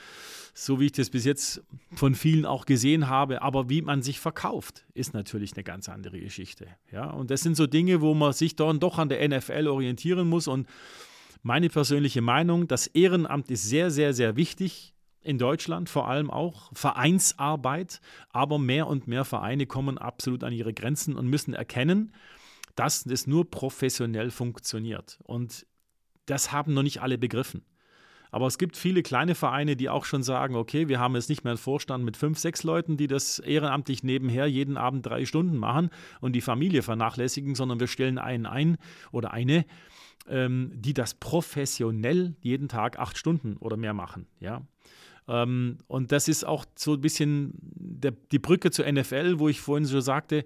so wie ich das bis jetzt von vielen auch gesehen habe. Aber wie man sich verkauft, ist natürlich eine ganz andere Geschichte. Ja, und das sind so Dinge, wo man sich dann doch an der NFL orientieren muss. Und meine persönliche Meinung, das Ehrenamt ist sehr, sehr, sehr wichtig in Deutschland, vor allem auch Vereinsarbeit. Aber mehr und mehr Vereine kommen absolut an ihre Grenzen und müssen erkennen, dass es nur professionell funktioniert. Und das haben noch nicht alle begriffen. Aber es gibt viele kleine Vereine, die auch schon sagen, okay, wir haben jetzt nicht mehr einen Vorstand mit fünf, sechs Leuten, die das ehrenamtlich nebenher jeden Abend drei Stunden machen und die Familie vernachlässigen, sondern wir stellen einen ein oder eine, ähm, die das professionell jeden Tag acht Stunden oder mehr machen. Ja. Ähm, und das ist auch so ein bisschen der, die Brücke zur NFL, wo ich vorhin so sagte,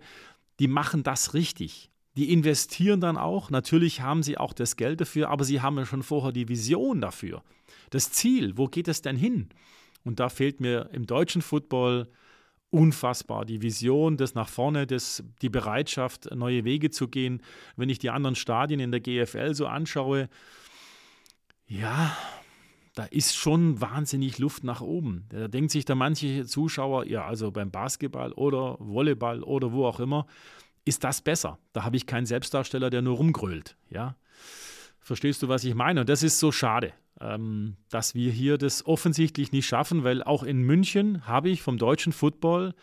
die machen das richtig. Die investieren dann auch. Natürlich haben sie auch das Geld dafür, aber sie haben ja schon vorher die Vision dafür. Das Ziel, wo geht es denn hin? Und da fehlt mir im deutschen Football unfassbar die Vision, das nach vorne, das, die Bereitschaft, neue Wege zu gehen. Wenn ich die anderen Stadien in der GFL so anschaue, ja, da ist schon wahnsinnig Luft nach oben. Da denkt sich da manche Zuschauer, ja, also beim Basketball oder Volleyball oder wo auch immer, ist das besser. Da habe ich keinen Selbstdarsteller, der nur rumgrölt. Ja? Verstehst du, was ich meine? Und das ist so schade, ähm, dass wir hier das offensichtlich nicht schaffen, weil auch in München habe ich vom deutschen Football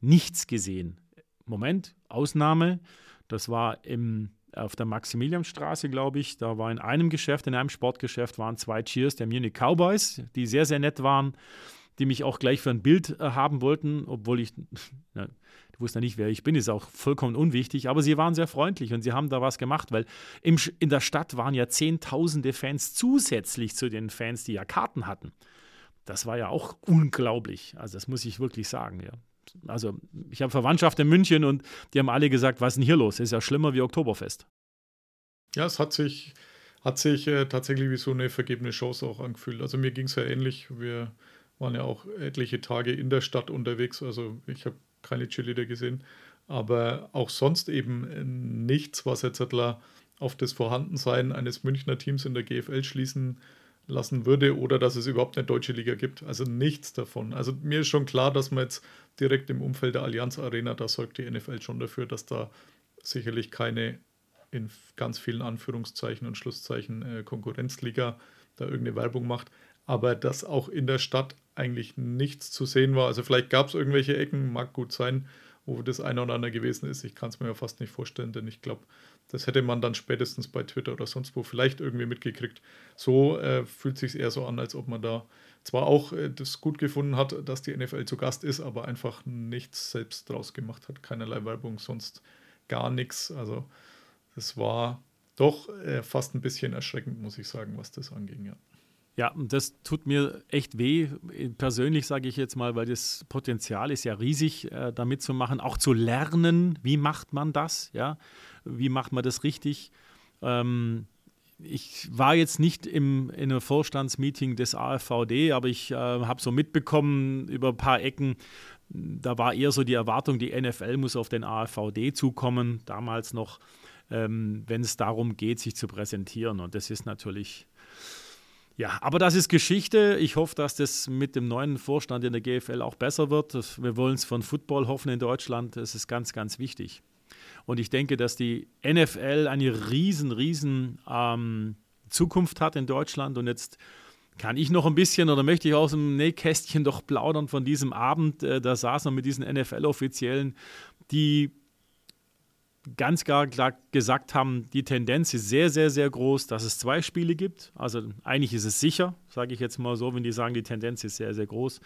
nichts gesehen. Moment, Ausnahme, das war im, auf der Maximilianstraße, glaube ich. Da war in einem Geschäft, in einem Sportgeschäft, waren zwei Cheers der Munich Cowboys, die sehr, sehr nett waren die mich auch gleich für ein Bild äh, haben wollten, obwohl ich, na, die wussten ja nicht, wer ich bin, ist auch vollkommen unwichtig, aber sie waren sehr freundlich und sie haben da was gemacht, weil im, in der Stadt waren ja zehntausende Fans zusätzlich zu den Fans, die ja Karten hatten. Das war ja auch unglaublich, also das muss ich wirklich sagen, ja. also ich habe Verwandtschaft in München und die haben alle gesagt, was ist denn hier los? Ist ja schlimmer wie Oktoberfest. Ja, es hat sich, hat sich äh, tatsächlich wie so eine vergebene Chance auch angefühlt. Also mir ging es ja ähnlich. Wir waren ja auch etliche Tage in der Stadt unterwegs. Also ich habe keine Cheerleader gesehen. Aber auch sonst eben nichts, was jetzt auf das Vorhandensein eines Münchner Teams in der GFL schließen lassen würde oder dass es überhaupt eine deutsche Liga gibt. Also nichts davon. Also mir ist schon klar, dass man jetzt direkt im Umfeld der Allianz Arena, da sorgt die NFL schon dafür, dass da sicherlich keine in ganz vielen Anführungszeichen und Schlusszeichen äh, Konkurrenzliga da irgendeine Werbung macht. Aber dass auch in der Stadt eigentlich nichts zu sehen war. Also vielleicht gab es irgendwelche Ecken, mag gut sein, wo das eine oder andere gewesen ist. Ich kann es mir ja fast nicht vorstellen, denn ich glaube, das hätte man dann spätestens bei Twitter oder sonst wo vielleicht irgendwie mitgekriegt. So äh, fühlt sich eher so an, als ob man da zwar auch äh, das gut gefunden hat, dass die NFL zu Gast ist, aber einfach nichts selbst draus gemacht hat. Keinerlei Werbung, sonst gar nichts. Also das war doch äh, fast ein bisschen erschreckend, muss ich sagen, was das anging. Ja. Ja, und das tut mir echt weh. Persönlich sage ich jetzt mal, weil das Potenzial ist ja riesig, äh, da mitzumachen, auch zu lernen, wie macht man das, ja, wie macht man das richtig. Ähm, ich war jetzt nicht im, in einem Vorstandsmeeting des AFVD, aber ich äh, habe so mitbekommen über ein paar Ecken, da war eher so die Erwartung, die NFL muss auf den AFVD zukommen, damals noch, ähm, wenn es darum geht, sich zu präsentieren. Und das ist natürlich ja, aber das ist Geschichte. Ich hoffe, dass das mit dem neuen Vorstand in der GFL auch besser wird. Wir wollen es von Football hoffen in Deutschland. Das ist ganz, ganz wichtig. Und ich denke, dass die NFL eine riesen, riesen ähm, Zukunft hat in Deutschland. Und jetzt kann ich noch ein bisschen oder möchte ich aus dem Nähkästchen doch plaudern von diesem Abend. Äh, da saßen wir mit diesen NFL-Offiziellen, die ganz klar gesagt haben, die Tendenz ist sehr, sehr, sehr groß, dass es zwei Spiele gibt. Also eigentlich ist es sicher, sage ich jetzt mal so, wenn die sagen, die Tendenz ist sehr, sehr groß.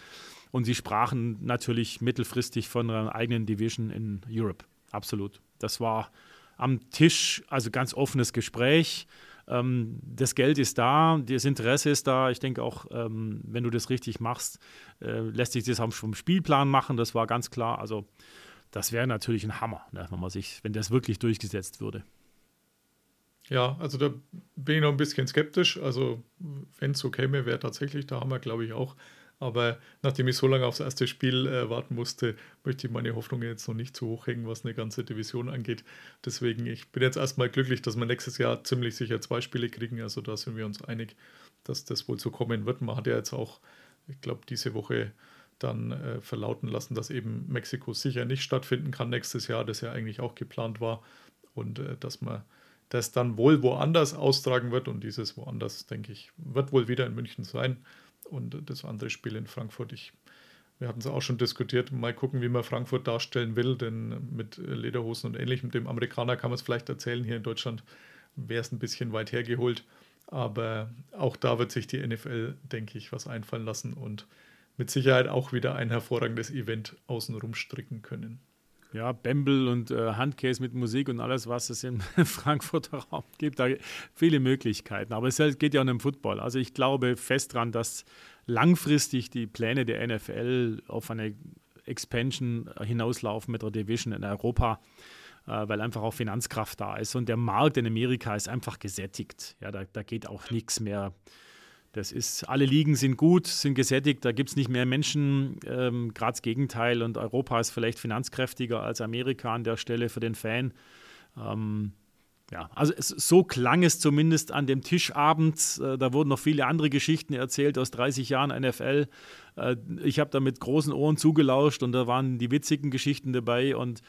Und sie sprachen natürlich mittelfristig von einer eigenen Division in Europe. Absolut. Das war am Tisch, also ganz offenes Gespräch. Ähm, das Geld ist da, das Interesse ist da. Ich denke auch, ähm, wenn du das richtig machst, äh, lässt sich das vom Spielplan machen. Das war ganz klar. Also das wäre natürlich ein Hammer, ne, wenn man sich, wenn das wirklich durchgesetzt würde. Ja, also da bin ich noch ein bisschen skeptisch. Also, wenn es so käme, wäre tatsächlich der Hammer, glaube ich auch. Aber nachdem ich so lange aufs erste Spiel äh, warten musste, möchte ich meine Hoffnungen jetzt noch nicht zu hoch hängen, was eine ganze Division angeht. Deswegen, ich bin jetzt erstmal glücklich, dass wir nächstes Jahr ziemlich sicher zwei Spiele kriegen. Also da sind wir uns einig, dass das wohl so kommen wird. Man hat ja jetzt auch, ich glaube, diese Woche dann äh, verlauten lassen, dass eben Mexiko sicher nicht stattfinden kann nächstes Jahr, das ja eigentlich auch geplant war. Und äh, dass man das dann wohl woanders austragen wird. Und dieses woanders, denke ich, wird wohl wieder in München sein. Und das andere Spiel in Frankfurt, ich, wir hatten es auch schon diskutiert, mal gucken, wie man Frankfurt darstellen will, denn mit Lederhosen und ähnlichem, dem Amerikaner kann man es vielleicht erzählen, hier in Deutschland wäre es ein bisschen weit hergeholt. Aber auch da wird sich die NFL, denke ich, was einfallen lassen und mit Sicherheit auch wieder ein hervorragendes Event außenrum stricken können. Ja, Bembel und äh, Handcase mit Musik und alles, was es im Frankfurter Raum gibt, da viele Möglichkeiten. Aber es geht ja um den Football. Also ich glaube fest daran, dass langfristig die Pläne der NFL auf eine Expansion hinauslaufen mit der Division in Europa, äh, weil einfach auch Finanzkraft da ist. Und der Markt in Amerika ist einfach gesättigt. Ja, da, da geht auch nichts mehr das ist, alle Ligen sind gut, sind gesättigt, da gibt es nicht mehr Menschen, ähm, gerade das Gegenteil. Und Europa ist vielleicht finanzkräftiger als Amerika an der Stelle für den Fan. Ähm, ja, also es, so klang es zumindest an dem Tisch abends. Äh, da wurden noch viele andere Geschichten erzählt aus 30 Jahren NFL. Äh, ich habe da mit großen Ohren zugelauscht und da waren die witzigen Geschichten dabei und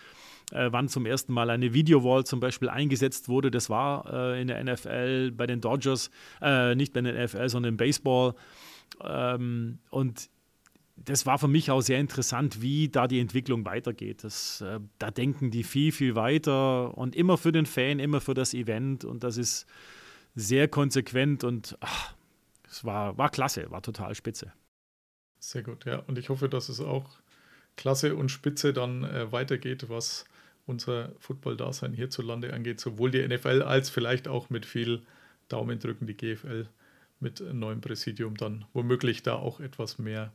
äh, wann zum ersten Mal eine Videowall zum Beispiel eingesetzt wurde. Das war äh, in der NFL bei den Dodgers, äh, nicht bei der NFL, sondern im Baseball. Ähm, und das war für mich auch sehr interessant, wie da die Entwicklung weitergeht. Das, äh, da denken die viel, viel weiter und immer für den Fan, immer für das Event. Und das ist sehr konsequent und es war, war klasse, war total spitze. Sehr gut, ja. Und ich hoffe, dass es auch klasse und spitze dann äh, weitergeht, was unser Football-Dasein hierzulande angeht, sowohl die NFL als vielleicht auch mit viel Daumendrücken die GFL mit neuem Präsidium dann womöglich da auch etwas mehr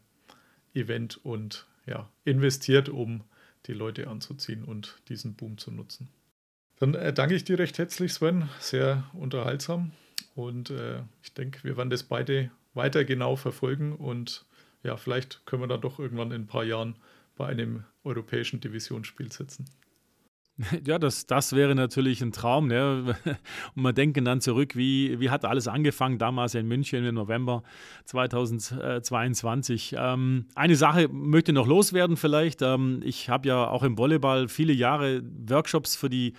Event und ja, investiert, um die Leute anzuziehen und diesen Boom zu nutzen. Dann äh, danke ich dir recht herzlich, Sven. Sehr unterhaltsam. Und äh, ich denke, wir werden das beide weiter genau verfolgen. Und ja, vielleicht können wir dann doch irgendwann in ein paar Jahren bei einem europäischen Divisionsspiel sitzen. Ja, das, das wäre natürlich ein Traum. Ne? Und wir denken dann zurück, wie, wie hat alles angefangen damals in München im November 2022. Ähm, eine Sache möchte noch loswerden vielleicht. Ähm, ich habe ja auch im Volleyball viele Jahre Workshops für die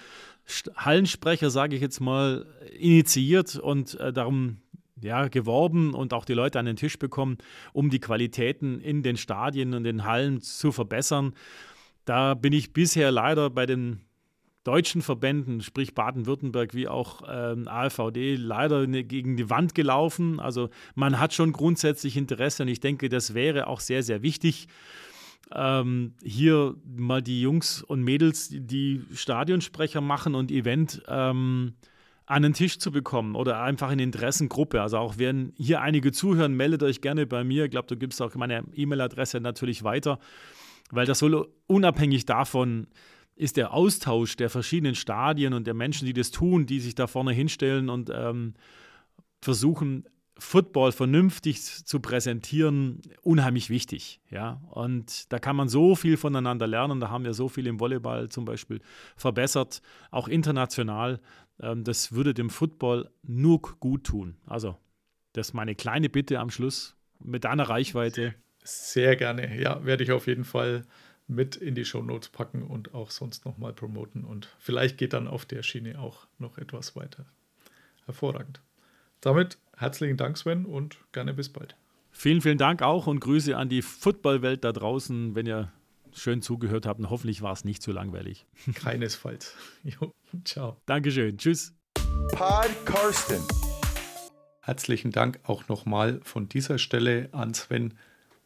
Hallensprecher, sage ich jetzt mal, initiiert und äh, darum ja, geworben und auch die Leute an den Tisch bekommen, um die Qualitäten in den Stadien und den Hallen zu verbessern. Da bin ich bisher leider bei den deutschen Verbänden, sprich Baden-Württemberg wie auch ähm, AVD, leider ne, gegen die Wand gelaufen. Also man hat schon grundsätzlich Interesse und ich denke, das wäre auch sehr, sehr wichtig, ähm, hier mal die Jungs und Mädels, die Stadionsprecher machen und Event ähm, an den Tisch zu bekommen oder einfach in Interessengruppe. Also auch wenn hier einige zuhören, meldet euch gerne bei mir. Ich glaube, du gibst auch meine E-Mail-Adresse natürlich weiter, weil das soll unabhängig davon ist der Austausch der verschiedenen Stadien und der Menschen, die das tun, die sich da vorne hinstellen und ähm, versuchen, Football vernünftig zu präsentieren, unheimlich wichtig. Ja? Und da kann man so viel voneinander lernen. Da haben wir so viel im Volleyball zum Beispiel verbessert, auch international. Ähm, das würde dem Football nur gut tun. Also, das ist meine kleine Bitte am Schluss mit deiner Reichweite. Sehr gerne. Ja, werde ich auf jeden Fall mit in die Shownotes packen und auch sonst nochmal promoten. Und vielleicht geht dann auf der Schiene auch noch etwas weiter. Hervorragend. Damit herzlichen Dank, Sven, und gerne bis bald. Vielen, vielen Dank auch und Grüße an die Footballwelt da draußen, wenn ihr schön zugehört habt. Und hoffentlich war es nicht zu langweilig. Keinesfalls. Jo, ciao. Dankeschön. Tschüss. Pod Karsten. Herzlichen Dank auch nochmal von dieser Stelle an Sven.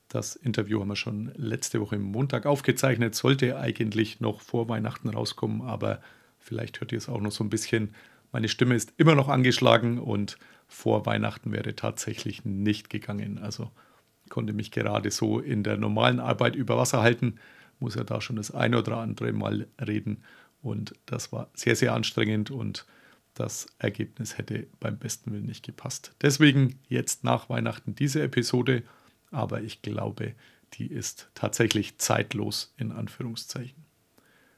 Das Interview haben wir schon letzte Woche Montag aufgezeichnet, sollte eigentlich noch vor Weihnachten rauskommen, aber vielleicht hört ihr es auch noch so ein bisschen. Meine Stimme ist immer noch angeschlagen und vor Weihnachten wäre tatsächlich nicht gegangen. Also konnte mich gerade so in der normalen Arbeit über Wasser halten, muss ja da schon das eine oder andere Mal reden und das war sehr, sehr anstrengend und das Ergebnis hätte beim besten Willen nicht gepasst. Deswegen jetzt nach Weihnachten diese Episode aber ich glaube, die ist tatsächlich zeitlos in Anführungszeichen.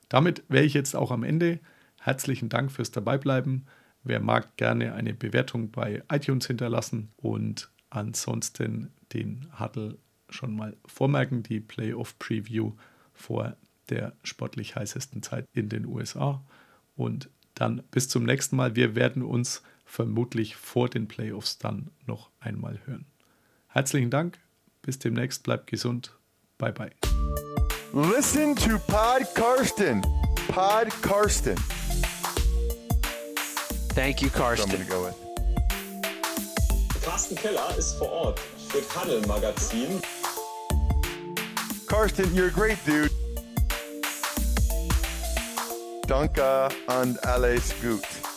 Damit wäre ich jetzt auch am Ende. Herzlichen Dank fürs Dabeibleiben. Wer mag, gerne eine Bewertung bei iTunes hinterlassen und ansonsten den Huddle schon mal vormerken, die Playoff Preview vor der sportlich heißesten Zeit in den USA. Und dann bis zum nächsten Mal. Wir werden uns vermutlich vor den Playoffs dann noch einmal hören. Herzlichen Dank, bis demnächst, bleibt gesund. Bye bye. Listen to Pod Karsten. Pod Karsten. Thank you, I'm Karsten. gonna go with. Carsten Keller ist vor Ort für Tunnel Magazin. Karsten, you're a great dude. Danke und alles gut.